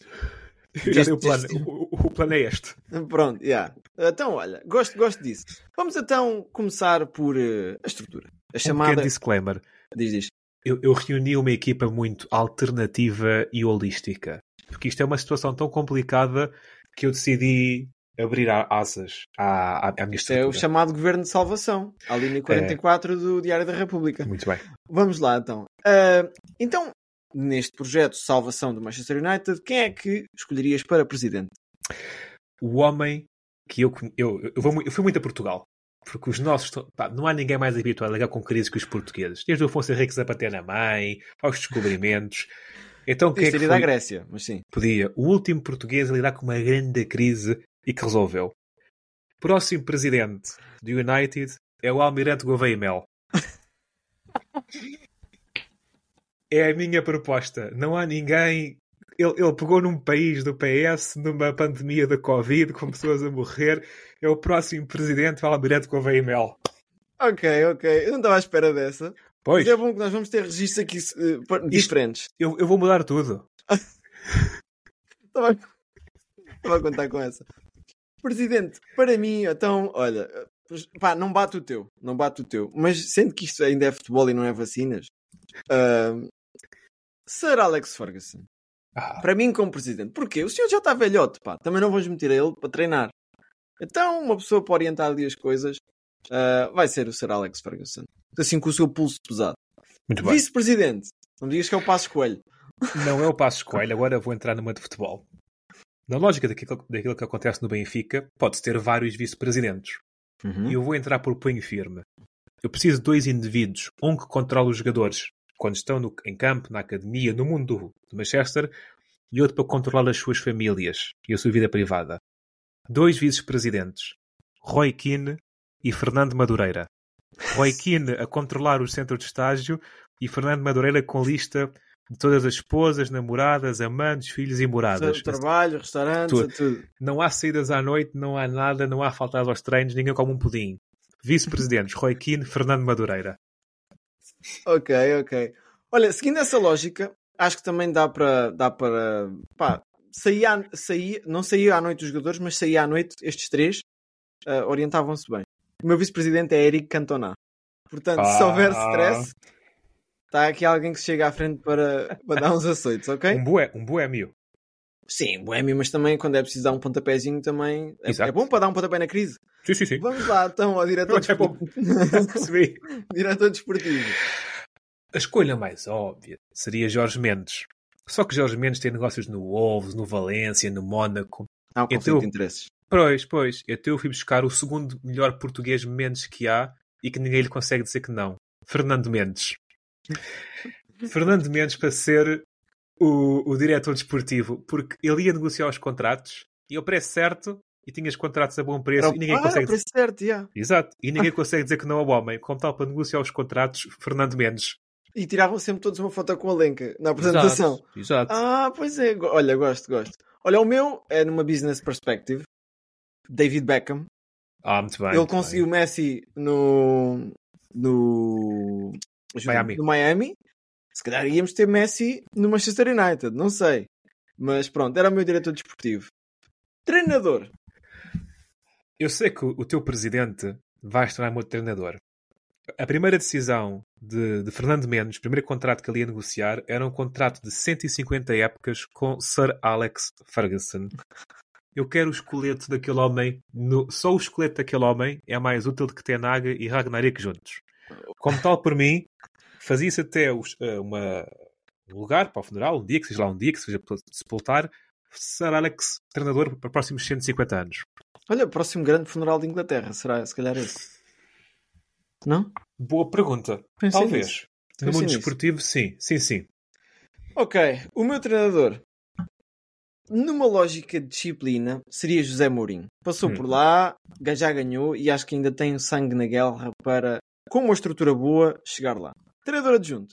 Já Este- o plano. este- O, o- plano é este. Pronto, já. Então, olha, gosto, gosto disso. Vamos então começar por eh, a estrutura. A Um chamada. pequeno disclaimer. Diz, diz. Eu, eu reuni uma equipa muito alternativa e holística. Porque isto é uma situação tão complicada que eu decidi abrir asas à, à, à minha Isto é o estrutura. chamado Governo de Salvação, a linha 44 do Diário da República. Muito bem. Vamos lá então. Ah, então, neste projeto de salvação do Manchester United, quem é que escolherias para presidente? o homem que eu, eu, eu, eu fui muito a Portugal. Porque os nossos. pá, não há ninguém mais habituado a ligar com crises que os portugueses. Desde o Afonso Henriques a bater na mãe, aos descobrimentos. Então, quem é que teria da foi? Grécia, mas sim. Podia. O último português a lidar com uma grande crise e que resolveu. Próximo presidente do United é o Almirante Gouveia Mel. É a minha proposta. Não há ninguém. Ele, ele pegou num país do PS, numa pandemia da Covid, com pessoas a morrer. É o próximo presidente, o Almirante Gouveia e Mel. Ok, ok. Eu não estava à espera dessa. Pois, Mas é bom que nós vamos ter registros aqui eh, pa- diferentes. eu, eu vou mudar tudo. Estava a contar com essa. Presidente, para mim, então, olha, pá, não bate o teu, não bate o teu, mas sendo que isto ainda é futebol e não é vacinas, ahm, Sir Alex Ferguson, Ah, para mim, como presidente, porquê? O senhor já está velhote, pá, também não vamos meter a ele para treinar. Então, uma pessoa para orientar ali as coisas ah, vai ser o Sir Alex Ferguson, assim com o seu pulso pesado. muito bem. Vice-presidente, não me digas que é o Passo Coelho. Não é o passo escolha, agora vou entrar numa de futebol. Na lógica daquilo, daquilo que acontece no Benfica, pode-se ter vários vice-presidentes. E eu vou entrar por punho firme. Eu preciso de dois indivíduos, um que controla os jogadores quando estão no- em campo, na academia, no mundo do, do Manchester, e outro para controlar as suas famílias e a sua vida privada. Dois vice-presidentes, Roy Keane e Fernando Madureira. Roy Keane a controlar o centro de estágio e Fernando Madureira com lista de todas as esposas, namoradas, amantes, filhos e moradas. Trabalho, restaurantes, Tudo. tudo. Não há saídas à noite, não há nada, não há faltadas aos treinos, ninguém come um pudim. Vice-presidentes, Roy Keane, Fernando Madureira. Ok, ok. Olha, seguindo essa lógica, acho que também dá para. Dá para pá, saía, saía, não saía à noite os jogadores, mas saía à noite estes três ah, orientavam-se bem. O meu vice-presidente é Eric Cantona. Portanto, se Ah. houver stress, está aqui alguém que chega à frente para, para dar uns açoites, ok? Um, boé, um boémio. Sim, boêmio, mas também quando é preciso dar um pontapézinho também é, é bom para dar um pontapé na crise. Sim, sim, sim. Vamos lá então ao diretor É desportivo. Diretor desportivo. A escolha mais óbvia seria Jorge Mendes. Só que Jorge Mendes tem negócios no Wolves, no Valência, no Mónaco. Há um Eu conflito tô- de interesses. Pois, pois. Até eu fui buscar o segundo melhor português Mendes que há e que ninguém lhe consegue dizer que não. Fernando Mendes. Fernando Mendes para ser o, o diretor desportivo, porque ele ia negociar os contratos e o preço certo e tinha os contratos a bom preço e ninguém ah, consegue preço certo, yeah. Exato. E ninguém consegue dizer que não ao homem. Como tal, para negociar os contratos, Fernando Mendes. E tiravam sempre todos uma foto com a Lenca na apresentação. Exato. Exato. Ah, pois é. Olha, gosto, gosto. Olha, o meu é numa business perspective. David Beckham. Ah, muito bem. Ele muito conseguiu. Messi no. no. Miami. No Miami. Se calhar íamos ter Messi no Manchester United, não sei. Mas pronto, era o meu diretor desportivo. Treinador. Eu sei que o teu presidente vai se tornar meu treinador. A primeira decisão de, de Fernando Mendes, o primeiro contrato que ele ia negociar, era um contrato de 150 épocas com Sir Alex Ferguson. Eu quero o esqueleto daquele homem. no- só o esqueleto daquele homem é mais útil do que Tenaga e Ragnarik juntos. Como tal, por mim, fazia-se até os- eh, uma, um lugar para o funeral, um dia que seja lá um dia que seja sepultar Sir Alex treinador para os próximos 150 anos. Olha, o próximo grande funeral de Inglaterra. Será, se calhar, esse? Não? Boa pergunta. Pensei Talvez. nisso. No Pensei mundo nisso. desportivo, sim. Sim, sim. Ok, o meu treinador, numa lógica de disciplina, seria José Mourinho. Passou Hum. por lá, já ganhou e acho que ainda tem sangue na guerra para, com uma estrutura boa, chegar lá. Treinador adjunto.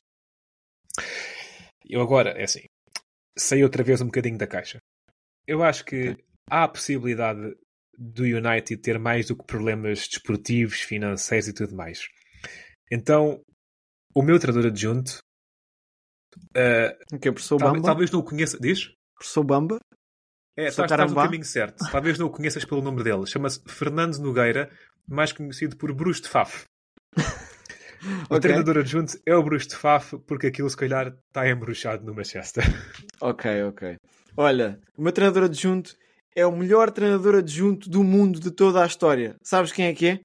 Eu agora, é assim, saí outra vez um bocadinho da caixa. Eu acho que há a possibilidade do United ter mais do que problemas desportivos, financeiros e tudo mais. Então, o meu treinador adjunto, eh, Ok, professor talvez, Bamba. talvez não o conheça. Diz? Professor Bamba. É, estás, estás no caminho certo. Talvez não o conheças pelo nome dele. Chama-se Fernando Nogueira, mais conhecido por Bruce de Faf. O Ok. treinador adjunto é o Bruce de Faf, porque aquilo se calhar está embruxado no Manchester. Ok, ok. Olha, o meu treinador adjunto é o melhor treinador adjunto do mundo de toda a história. Sabes quem é que é?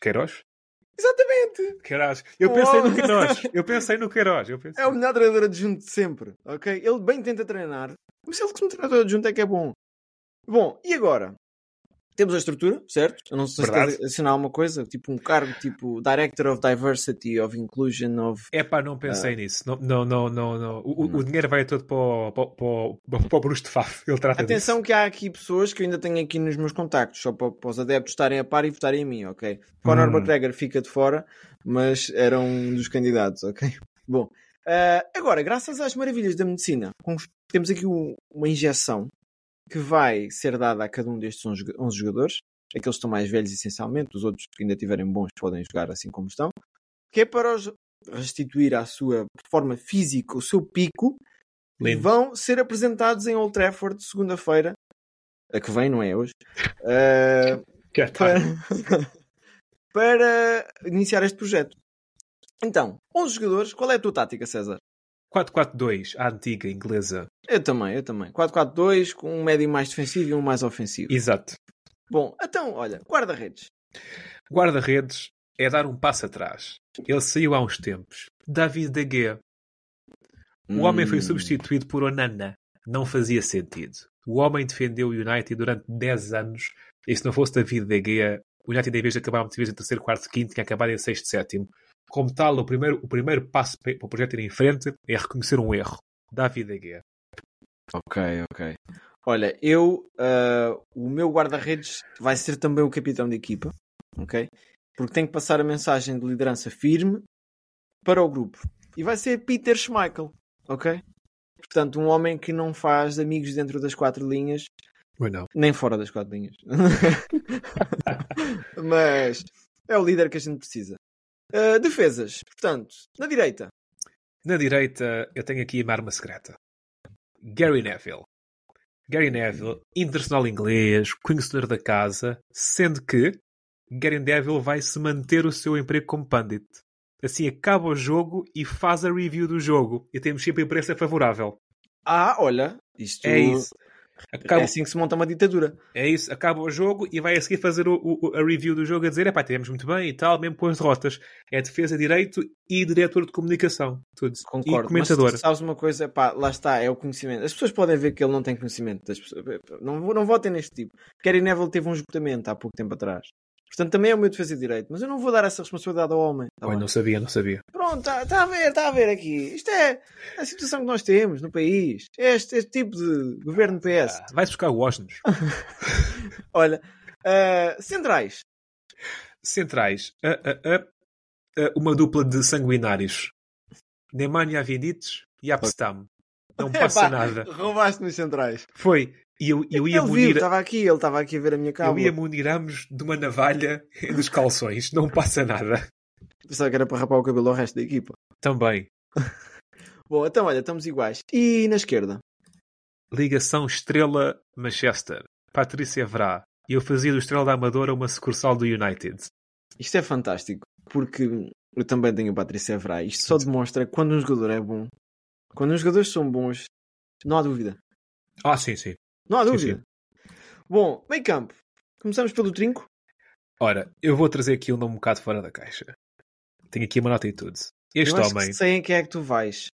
Queiroz? Exatamente! Queiroz. Eu pensei Oh. no Queiroz. Eu pensei no Queiroz. Eu pensei... É o melhor treinador adjunto de sempre, ok? Ele bem tenta treinar, mas ele como treinador adjunto é que é bom. Bom, e agora? Temos a estrutura, certo? Eu não sei se Verdade. queres adicionar alguma coisa, tipo um cargo tipo Director of Diversity, of Inclusion, of... É pá, não pensei nisso. Não, não, não, não. não. O, o- o dinheiro vai todo para o, para, para, para o Bruce de Faf. Ele trata Atenção que há aqui pessoas que eu ainda tenho aqui nos meus contactos, só para, para os adeptos estarem a par e votarem em mim, ok? Conor Hum. McGregor fica de fora, mas era um dos candidatos, ok? Bom, ah, agora, graças às maravilhas da medicina, temos aqui um- uma injeção que vai ser dada a cada um destes 11 joga- 11 jogadores, aqueles que estão mais velhos essencialmente, os outros que ainda tiverem bons podem jogar assim como estão, que é para os restituir à sua forma física o seu pico e vão ser apresentados em Old Trafford segunda-feira, a que vem, não é hoje, é, para, para iniciar este projeto. Então, 11 jogadores, qual é a tua tática, César? 4-4-2, a antiga inglesa. Eu também, eu também. 4-4-2, com um médio mais defensivo e um mais ofensivo. Exato. Bom, então, olha, guarda-redes. Guarda-redes é dar um passo atrás. Ele saiu há uns tempos. David De Gea. O homem foi Hum, substituído por Onana. Não fazia sentido. O homem defendeu o United durante 10 anos e se não fosse David De Gea, o United em vez de acabar muitas vezes em terceiro, quarto, quinto, tinha acabado em sexto, sétimo. Como tal, o primeiro, o primeiro passo para o projeto ir em frente é reconhecer um erro. David De Gea. Ok, ok. Olha, eu, ah, o meu guarda-redes vai ser também o capitão da equipa, ok? Porque tem que passar a mensagem de liderança firme para o grupo. E vai ser Peter Schmeichel, ok? Portanto, um homem que não faz amigos dentro das quatro linhas, nem fora das quatro linhas. Mas é o líder que a gente precisa. Ah, defesas, portanto, na direita. Na direita, eu tenho aqui uma arma secreta. Gary Neville. Gary Neville, internacional inglês, conhecedor da casa, sendo que Gary Neville vai se manter o seu emprego como pundit. Assim acaba o jogo e faz a review do jogo. E temos sempre a imprensa favorável. Ah, olha, isto É isso. É Acaba, assim que se monta uma ditadura. é isso. Acaba o jogo e vai a seguir fazer o, o- a review do jogo a dizer: epá, tivemos muito bem e tal, mesmo com as derrotas. É defesa, direito e diretor de comunicação. Tudo. Concordo. E comentador. Mas sabes uma coisa? Pá, lá está, é o conhecimento. As pessoas podem ver que ele não tem conhecimento. Das pessoas. Não, não votem neste tipo. Gary Neville teve um esgotamento há pouco tempo atrás. Portanto, também é o meu defesa de direito. Mas eu não vou dar essa responsabilidade ao homem. Tá Oi, não sabia, não sabia. Pronto, está tá a ver, está a ver aqui. Isto é a situação que nós temos no país. É Este, este tipo de governo PS. Ah, vai buscar o Washington. Olha, ah, centrais. Centrais. Ah, ah, uma dupla de sanguinários. Nemanja Vidic e Abstam. Não passa Epá, nada. Roubaste nos centrais. Foi. E eu, eu ia ele viu, munir, estava aqui, ele estava aqui a ver a minha eu cábula. ia munir ambos de uma navalha nos calções. Não passa nada. Pensava que era para rapar o cabelo ao resto da equipa. Também. Bom, então olha, estamos iguais. E na esquerda? ligação Estrela Manchester. Patrícia. E eu fazia do Estrela da Amadora uma sucursal do United. Isto é fantástico, porque eu também tenho o Patrícia Evra. Isto só demonstra quando um jogador é bom, quando os jogadores são bons, não há dúvida. Ah, sim, sim. Não há Sim, dúvida. Bom, meio campo. Começamos pelo trinco. Ora, eu vou trazer aqui um nome um bocado fora da caixa. Tenho aqui uma nota e tudo. Este eu homem, sei em quem é que tu vais.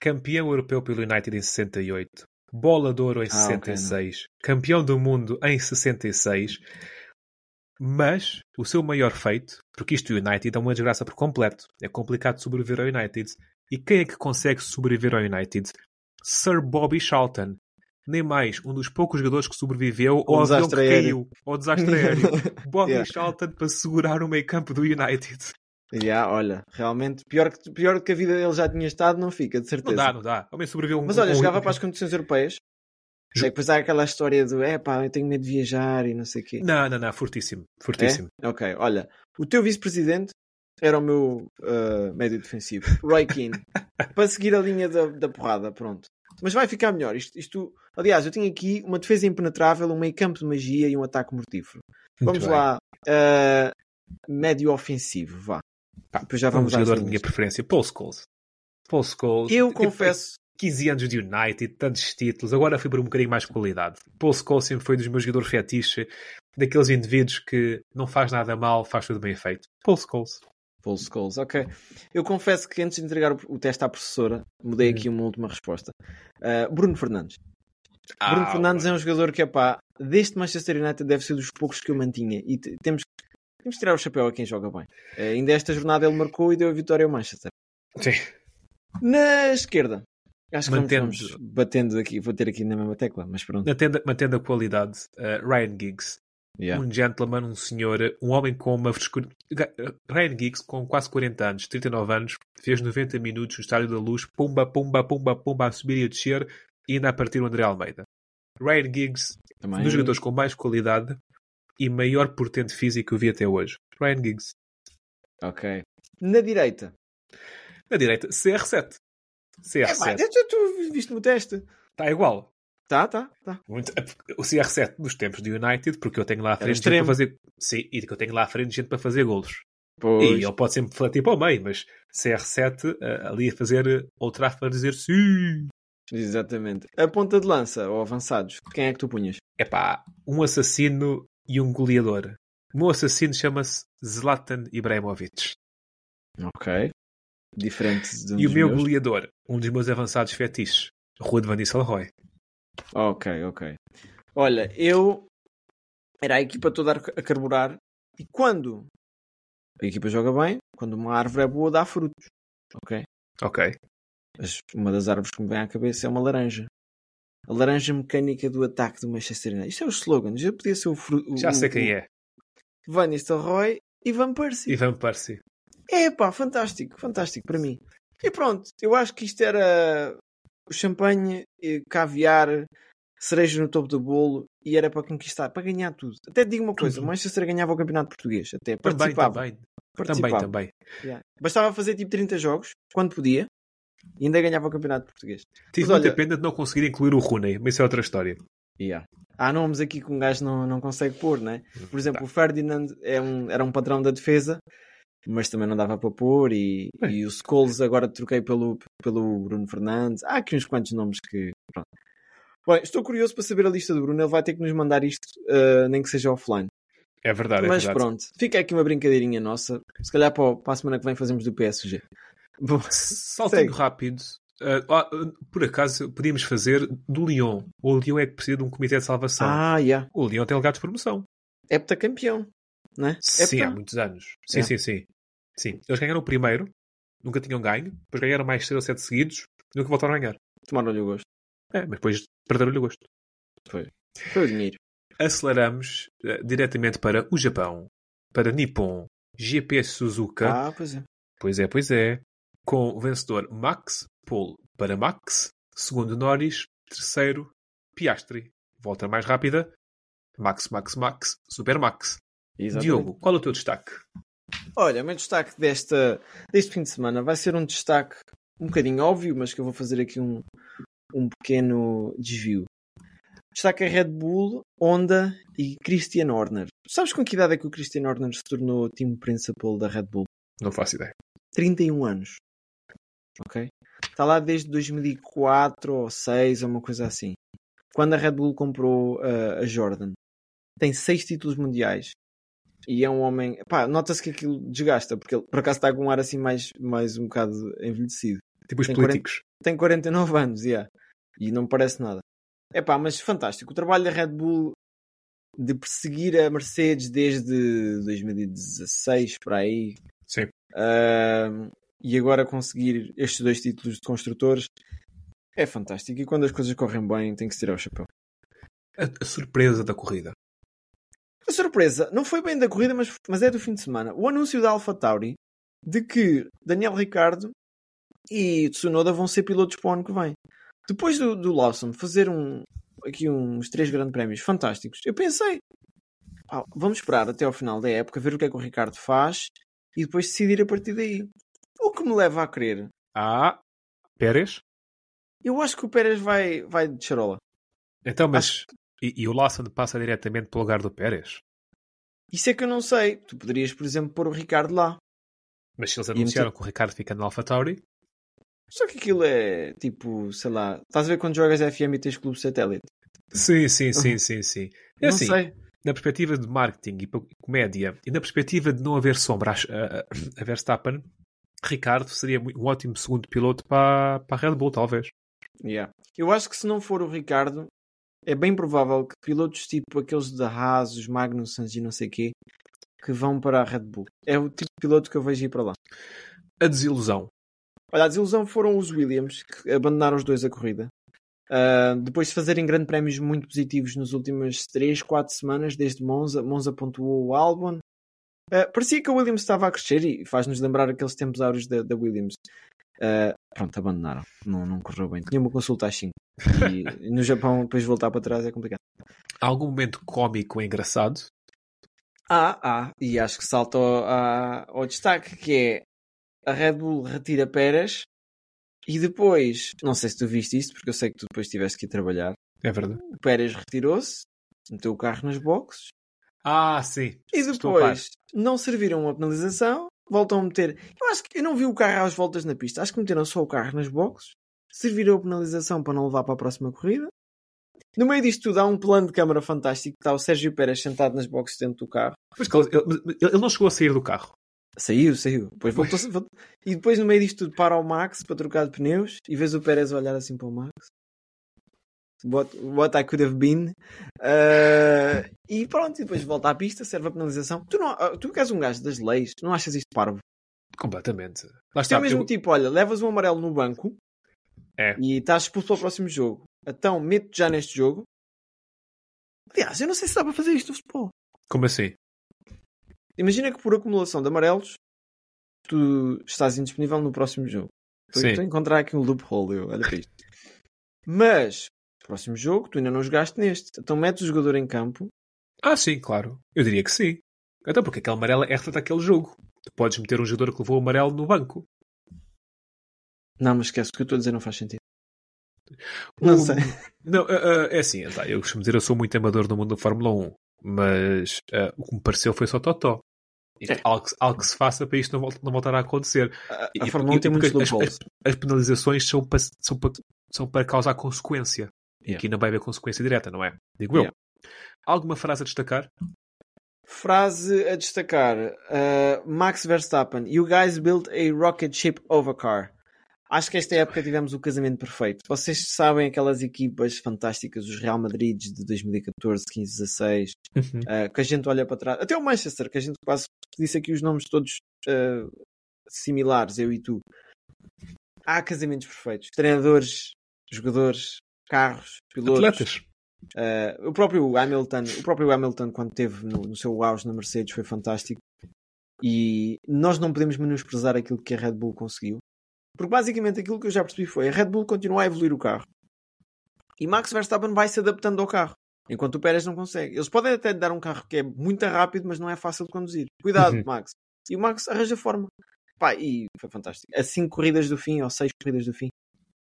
campeão europeu pelo United em 68, bola de ouro em Ah, ok, 66, campeão do mundo em 66, mas o seu maior feito, porque isto o United é uma desgraça por completo, é complicado sobreviver ao United. E quem é que consegue sobreviver ao United? Sir Bobby Charlton. Nem mais, um dos poucos jogadores que sobreviveu Ao ao avião que desastre aéreo. caiu, ao desastre aéreo. Bobby Yeah. Charlton para segurar o meio campo do United. Já, olha, realmente, pior que, pior que a vida dele já tinha estado, não fica, de certeza. Não dá, não dá. Homem sobreviveu um Mas olha, um- jogava para as competições europeias. É Jo- que depois há aquela história do é pá, eu tenho medo de viajar e não sei o quê. Não, não, não, fortíssimo. Fortíssimo. É? Ok, olha, o teu vice-presidente era o meu ah, médio defensivo, Roy Keane, para seguir a linha da, da porrada, pronto. Mas vai ficar melhor. Isto, isto, aliás, eu tenho aqui uma defesa impenetrável, um meio campo de magia e um ataque mortífero. Muito Vamos bem. lá, ah, médio ofensivo, vá. Pá, Depois já um vamos às jogador de minha preferência, Paul Scholes. Paul Scholes. Eu tipo, confesso, 15 anos de United, tantos títulos, agora foi por um bocadinho mais de qualidade. Paul Scholes sempre foi dos meus jogadores fetiche, daqueles indivíduos que não faz nada mal, faz tudo bem feito. Paul Scholes. Paul Scholes, ok. Eu confesso que antes de entregar o, o teste à professora, mudei Uhum. aqui uma última resposta. Ah, Bruno Fernandes. Ah, Bruno Fernandes é um jogador que, pá, deste Manchester United deve ser dos poucos que eu mantinha. E te- temos, temos que tirar o chapéu a quem joga bem. Eh, ainda esta jornada ele marcou e deu a vitória ao Manchester. Sim. Na esquerda. Acho que Mantendo- vamos batendo aqui. Vou ter aqui na mesma tecla, mas pronto. Mantendo, mantendo a qualidade, uh, Ryan Giggs. Yeah. Um gentleman, um senhor, um homem com uma frescura. Ryan Giggs, com quase 40 anos, 39 anos, fez 90 minutos no Estádio da Luz, pumba, pumba, pumba, pumba, a subir e a descer, e ainda a partir o André Almeida. Ryan Giggs, um Também. dos jogadores com mais qualidade e maior portento físico que eu vi até hoje. Ryan Giggs. Ok. Na direita. Na direita, CR7. É, pá, CR7. tu, tu viste-me o teste. Está igual. Tá, tá, tá. Muito- O CR7 dos tempos do United, porque eu tenho lá à frente gente para fazer. Sim, e que eu tenho lá à frente gente para fazer golos. Pois. E ele pode sempre flatir para o meio, mas CR7 eh, ali a fazer eh, Trafford a dizer sim. Exatamente. A ponta de lança, ou avançados, quem é que tu punhas? É pá, um assassino e um goleador. O meu assassino chama-se Zlatan Ibrahimovic. Ok. Diferente de um e o meu meus. goleador, um dos meus avançados fetiches, Rua de Van Nistelrooy. Ok, ok. Olha, eu era a equipa toda a carburar e quando a equipa joga bem, quando uma árvore é boa, dá frutos. Ok? Ok. Mas uma das árvores que me vem à cabeça é uma laranja. A laranja mecânica do ataque do Manchester United. Isto é o slogan. Já podia ser o fruto. Já sei quem é. Van Nistelrooy e Van Persie. Ivan Percy. É pá, fantástico, fantástico para mim. E pronto, eu acho que isto era o champanhe, eh, caviar, cereja no topo do bolo e era para conquistar, para ganhar tudo. Até digo uma coisa, o Manchester ganhava o campeonato português, até Também, participava. também. Também, participava. também. Yeah. Bastava fazer tipo 30 jogos, quando podia, e ainda ganhava o campeonato português. Tive Mas muita olha- pena de não conseguir incluir o Rooney, mas isso é outra história. Yeah. Há nomes aqui que um gajo não, não consegue pôr, né? Uhum. Por exemplo, Tá. o Ferdinand é um, era um patrão da defesa, mas também não dava para pôr. E, É. e o Scholes agora troquei pelo, pelo Bruno Fernandes. Há aqui uns quantos nomes que. Pronto. Bem, estou curioso para saber a lista do Bruno. Ele vai ter que nos mandar isto, ah, nem que seja offline. É verdade, é mas verdade. pronto, fica aqui uma brincadeirinha nossa. Se calhar para, o- para a semana que vem fazemos do PSG. Bom, Saltinho rápido. Ah, por acaso, podíamos fazer do Lyon. O Lyon é que precisa de um comitê de salvação. ah, yeah. O Lyon tem legado de promoção. heptacampeão, não é? Sim, Hepta. há muitos anos. Sim, É. sim, sim. Sim. Eles ganharam o primeiro, nunca tinham ganho, depois ganharam mais 6 ou 7 seguidos, nunca voltaram a ganhar. Tomaram-lhe o gosto. É, mas depois perderam-lhe o gosto. Foi o dinheiro. Aceleramos eh, diretamente para o Japão, para Nippon, GP Suzuka. Ah, pois é. Pois é, pois é. Com o vencedor Max Paul para Max, segundo Norris, terceiro Piastri. Volta mais rápida. Max, Max, Max, Super Max. Exatamente. Diogo, qual é o teu destaque? Olha, o meu destaque desta, deste fim de semana vai ser um destaque um bocadinho óbvio, mas que eu vou fazer aqui um, um pequeno desvio. Destaca Red Bull, Honda e Christian Horner. Sabes com que idade é que o Christian Horner se tornou team principal da Red Bull? Não faço ideia. 31 anos. Ok? Está lá desde 2004 ou 6 ou uma coisa assim. Quando a Red Bull comprou uh, a Jordan. Tem 6 títulos mundiais. E é um homem. Pá, nota-se que aquilo desgasta, porque ele por acaso está com um ar assim mais, mais um bocado envelhecido. Tipo os Tem políticos. Tem 49 anos, yeah. e não parece nada. É pá, mas fantástico. O trabalho da Red Bull de perseguir a Mercedes desde 2016 para aí. Sim. Uh, e agora conseguir estes dois títulos de construtores é fantástico. E quando as coisas correm bem, tem que se tirar o chapéu. A, a surpresa da corrida. A surpresa não foi bem da corrida, mas, mas é do fim de semana. O anúncio da AlphaTauri de que Daniel Ricardo e Tsunoda vão ser pilotos para o ano que vem. Depois do, do Lawson fazer um, aqui uns três grandes prémios fantásticos, eu pensei, vamos esperar até ao final da época, ver o que é que o Ricardo faz e depois decidir a partir daí. O que me leva a crer. Ah, Pérez? Eu acho que o Pérez vai, vai de charola. Então, mas. E, e, o Lawson passa diretamente para o lugar do Pérez? Isso é que eu não sei. Tu poderias, por exemplo, pôr o Ricardo lá. Mas se eles anunciaram que o Ricardo fica no AlphaTauri, só que aquilo é tipo, sei lá, estás a ver quando jogas FM e tens clube satélite? Sim, sim, sim, sim, sim. É não assim, sei. na perspectiva de marketing e comédia e na perspectiva de não haver sombra a, a, a Verstappen, Ricardo seria um ótimo segundo piloto para, para a Red Bull, talvez. Yeah. Eu acho que se não for o Ricardo, é bem provável que pilotos tipo aqueles da Haas, os Magnussens e não sei quê, que vão para a Red Bull. É o tipo de piloto que eu vejo ir para lá. A desilusão. Olha, a desilusão foram os Williams, que abandonaram os dois a corrida. Uh, depois de fazerem grandes prémios muito positivos nas últimas 3, 4 semanas, desde Monza, Monza pontuou o Albon. Uh, parecia que a Williams estava a crescer e faz-nos lembrar aqueles tempos áureos da, da Williams. Uh, pronto, abandonaram. Não, não correu bem. Tinha uma consulta às 5. E no Japão, depois voltar para trás é complicado. Há algum momento cómico engraçado? Ah, ah, e acho que salta ao, ao destaque, que é a Red Bull retira Pérez e depois, não sei se tu viste isso, porque eu sei que tu depois tiveste que ir trabalhar. É verdade. O Pérez retirou-se, meteu o carro nas boxes. Ah, sim. E depois não serviram uma penalização, voltam a meter. Eu acho que eu não vi o carro às voltas na pista, acho que meteram só o carro nas boxes, serviram a penalização para não levar para a próxima corrida. No meio disto tudo há um plano de câmara fantástico. Está o Sérgio Pérez sentado nas boxes dentro do carro. Mas ele, ele não chegou a sair do carro. Saiu, saiu. Depois voltou E depois no meio disto tudo para o Max para trocar de pneus e vês o Pérez olhar assim para o Max. What, what I could have been. Uh, e pronto, e depois volta à pista, serve a penalização. Tu, não, tu que és um gajo das leis, não achas isto parvo? Completamente. Lá está, é o mesmo eu... tipo, olha, levas um amarelo no banco é. e estás expulso para o próximo jogo. Então, meto já neste jogo. Aliás, eu não sei se dá para fazer isto no futebol. Como assim? Imagina que por acumulação de amarelos tu estás indisponível no próximo jogo. Estou a encontrar aqui um loophole, eu, olha para isto. Mas, próximo jogo, tu ainda não jogaste neste. Então metes o jogador em campo. Ah, sim, claro. Eu diria que sim. Então, porque aquele amarelo é reflete aquele jogo. Tu podes meter um jogador que levou o amarelo no banco. Não, mas esquece, o que eu estou a dizer não faz sentido. Não o... sei. Não, uh, uh, é assim, tá, eu costumo dizer eu sou muito amador do mundo da Fórmula 1 mas uh, o que me pareceu foi só totó. É. Algo, algo que se faça para isto não, volta, não voltar a acontecer. A, a Fórmula 1 tem muitos as, as, as, penalizações são para, são para, são para causar consequência. Yeah. Aqui não vai haver consequência direta, não é? Digo yeah. eu. Alguma frase a destacar? Frase a destacar. Uh, Max Verstappen. You guys built a rocket ship over car. Acho que esta época tivemos o casamento perfeito. Vocês sabem aquelas equipas fantásticas, os Real Madrid de 2014, 15, 16, uhum. uh, que a gente olha para trás. Até o Manchester, que a gente quase disse aqui os nomes todos uh, similares, eu e tu. Há casamentos perfeitos. Treinadores, jogadores, carros, pilotos. Atletas. Uh, o próprio Hamilton, o próprio Hamilton quando teve no, no seu auge na Mercedes foi fantástico. E nós não podemos menosprezar aquilo que a Red Bull conseguiu. Porque basicamente aquilo que eu já percebi foi a Red Bull continua a evoluir o carro. E Max Verstappen vai se adaptando ao carro. Enquanto o Pérez não consegue. Eles podem até dar um carro que é muito rápido, mas não é fácil de conduzir. Cuidado, uhum. Max. E o Max arranja forma. Pá, e foi fantástico. As 5 corridas do fim, ou 6 corridas do fim,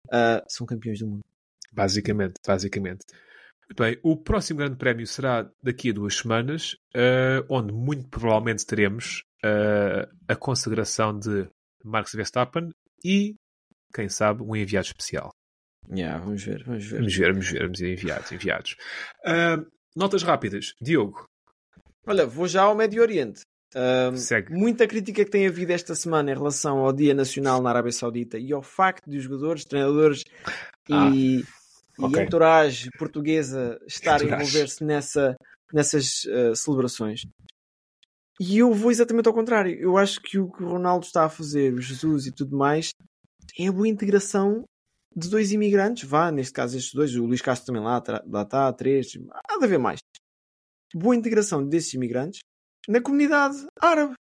uh, são campeões do mundo. Basicamente, basicamente. Muito bem, o próximo grande prémio será daqui a duas semanas, uh, onde muito provavelmente teremos uh, a consagração de Max Verstappen e, quem sabe, um enviado especial. Yeah, vamos ver, vamos ver. Vamos ver, vamos ver, vamos ver enviados, enviados. Uh, notas rápidas. Diogo. Olha, vou já ao Médio Oriente. Uh, muita crítica que tem havido esta semana em relação ao Dia Nacional na Arábia Saudita e ao facto de os jogadores, treinadores Ah, e, ok. e entourage portuguesa estarem a envolver-se nessa, nessas uh, celebrações. E eu vou exatamente ao contrário. Eu acho que o que o Ronaldo está a fazer, o Jesus e tudo mais, é a boa integração de dois imigrantes. Vá, neste caso, estes dois. O Luís Castro também lá, lá está, três. Há de haver mais. Boa integração desses imigrantes na comunidade árabe.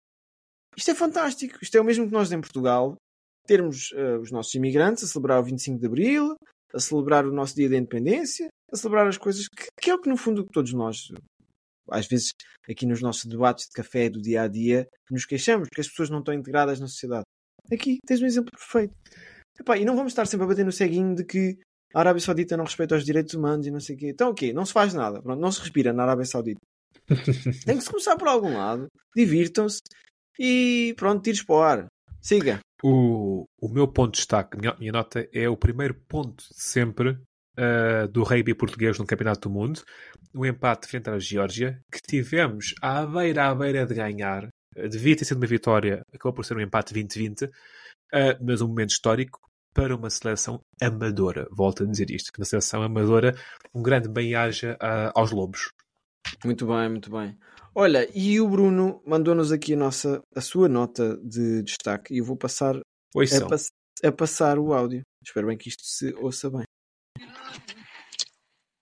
Isto é fantástico. Isto é o mesmo que nós em Portugal termos eh, os nossos imigrantes a celebrar o 25 de Abril, a celebrar o nosso Dia da Independência, a celebrar as coisas que, que é o que no fundo todos nós, às vezes aqui nos nossos debates de café do dia a dia, nos queixamos que as pessoas não estão integradas na sociedade. Aqui tens um exemplo perfeito. Epá, e não vamos estar sempre a bater no ceguinho de que a Arábia Saudita não respeita os direitos humanos e não sei o quê. Então o quê? Não se faz nada. Pronto, não se respira na Arábia Saudita. Tem que se começar por algum lado. Divirtam-se e pronto, tiros para o ar. Siga. O, o meu ponto de destaque, minha, minha nota, é o primeiro ponto de sempre uh, do rugby português no Campeonato do Mundo. O empate frente à Geórgia, que tivemos à beira à beira de ganhar. Devia ter sido uma vitória, acabou por ser um empate 20-20, uh, mas um momento histórico para uma seleção amadora. Volto a dizer isto, que na seleção amadora um grande bem-aja uh, aos lobos. Muito bem, muito bem. Olha, e o Bruno mandou-nos aqui a, nossa, a sua nota de destaque e eu vou passar a, pass- a passar o áudio. Espero bem que isto se ouça bem.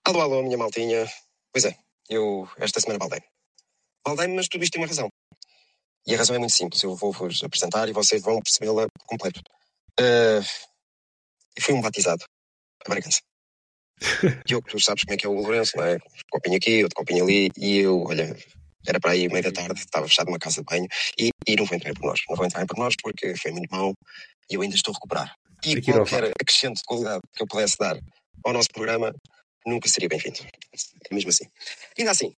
Alô, alô, minha maltinha. Pois é, eu esta semana baldei. Baldei, mas tudo isto tem uma razão. E a razão é muito simples. Eu vou-vos apresentar e vocês vão percebê-la por completo. Uh, eu fui um batizado. A Bragança. Diogo, tu sabes como é que é o Lourenço, não é? Copinho aqui, outro copinho ali. E eu, olha, era para aí meia da tarde, estava fechado numa casa de banho. E, e não vou entrar por nós. Não vou entrar por nós porque foi muito mau e eu ainda estou a recuperar. E qualquer acrescento de qualidade que eu pudesse dar ao nosso programa nunca seria bem-vindo. É mesmo assim. Ainda assim,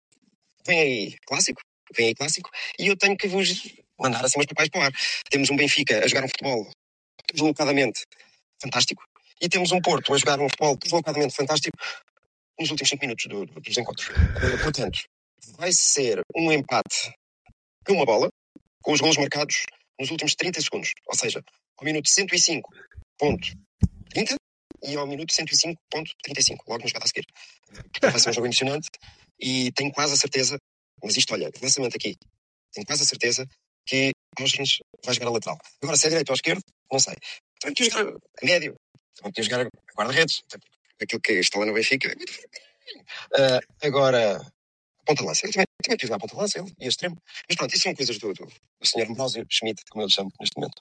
vem aí clássico, vem aí clássico, e eu tenho que vos mandar assim umas papéis para o ar. Temos um Benfica a jogar um futebol deslocadamente fantástico, e temos um Porto a jogar um futebol deslocadamente fantástico nos últimos 5 minutos do- do- dos encontros. Portanto, vai ser um empate a uma bola, com os gols marcados nos últimos 30 segundos. Ou seja, ao minuto 105.30 e ao minuto 105.35, logo no jogada a seguir. Vai ser um jogo emocionante e tenho quase a certeza, mas isto, olha, lançamento aqui, tenho quase a certeza que Ausgens vai jogar a lateral. Agora, se é direito ou esquerdo, não sei. Também podia jogar a médio, também podia jogar a guarda-redes, aquilo que está lá no Benfica. Ah, agora, ponta de lança, ele também, também jogar a ponta de lança, ele e a extremo. Mas pronto, isso são coisas do, do, do Sr. Ambrosio Schmidt, como eu lhe chamo neste momento.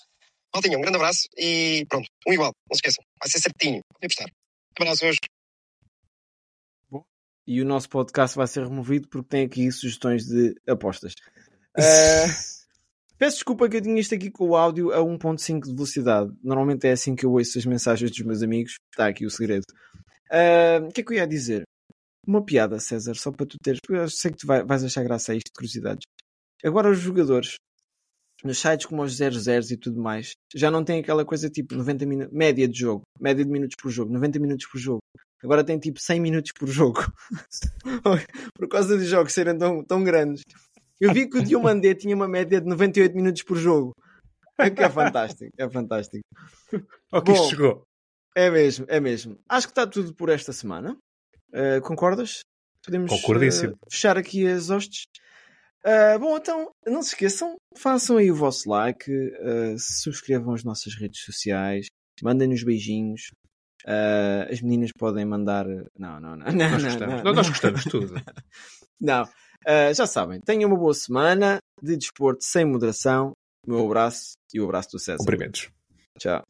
Maltinha, um grande abraço e pronto, um igual, não se esqueçam, vai ser certinho, podem apostar. Abraço hoje. E o nosso podcast vai ser removido porque tem aqui sugestões de apostas. Ah, peço desculpa que eu tinha isto aqui com o áudio a 1.5 de velocidade. Normalmente é assim que eu ouço as mensagens dos meus amigos. Está aqui o segredo. Ah, O que é que eu ia dizer? Uma piada, César, só para tu teres. porque Eu sei que tu vai- vais achar graça a isto de curiosidades. Agora os jogadores, nos sites como os 00 e tudo mais, já não tem aquela coisa tipo 90 minutos, média de jogo, média de minutos por jogo, 90 minutos por jogo. Agora tem tipo 100 minutos por jogo. por causa dos jogos serem tão, tão grandes. Eu vi que o Diomandé tinha uma média de 98 minutos por jogo. É que é fantástico, é fantástico. Ok, Bom. chegou. É mesmo, é mesmo. Acho que está tudo por esta semana. Uh, concordas? Podemos uh, fechar aqui as hostes. Uh, bom, então, não se esqueçam, façam aí o vosso like, subscrevam as nossas redes sociais, mandem-nos beijinhos. As meninas podem mandar. Não, não, não. não, Nós não, gostamos. não, Nós, nós não. gostamos de tudo. Não. Já sabem, tenham uma boa semana de desporto sem moderação. O meu abraço e o abraço do César. Cumprimentos. Tchau.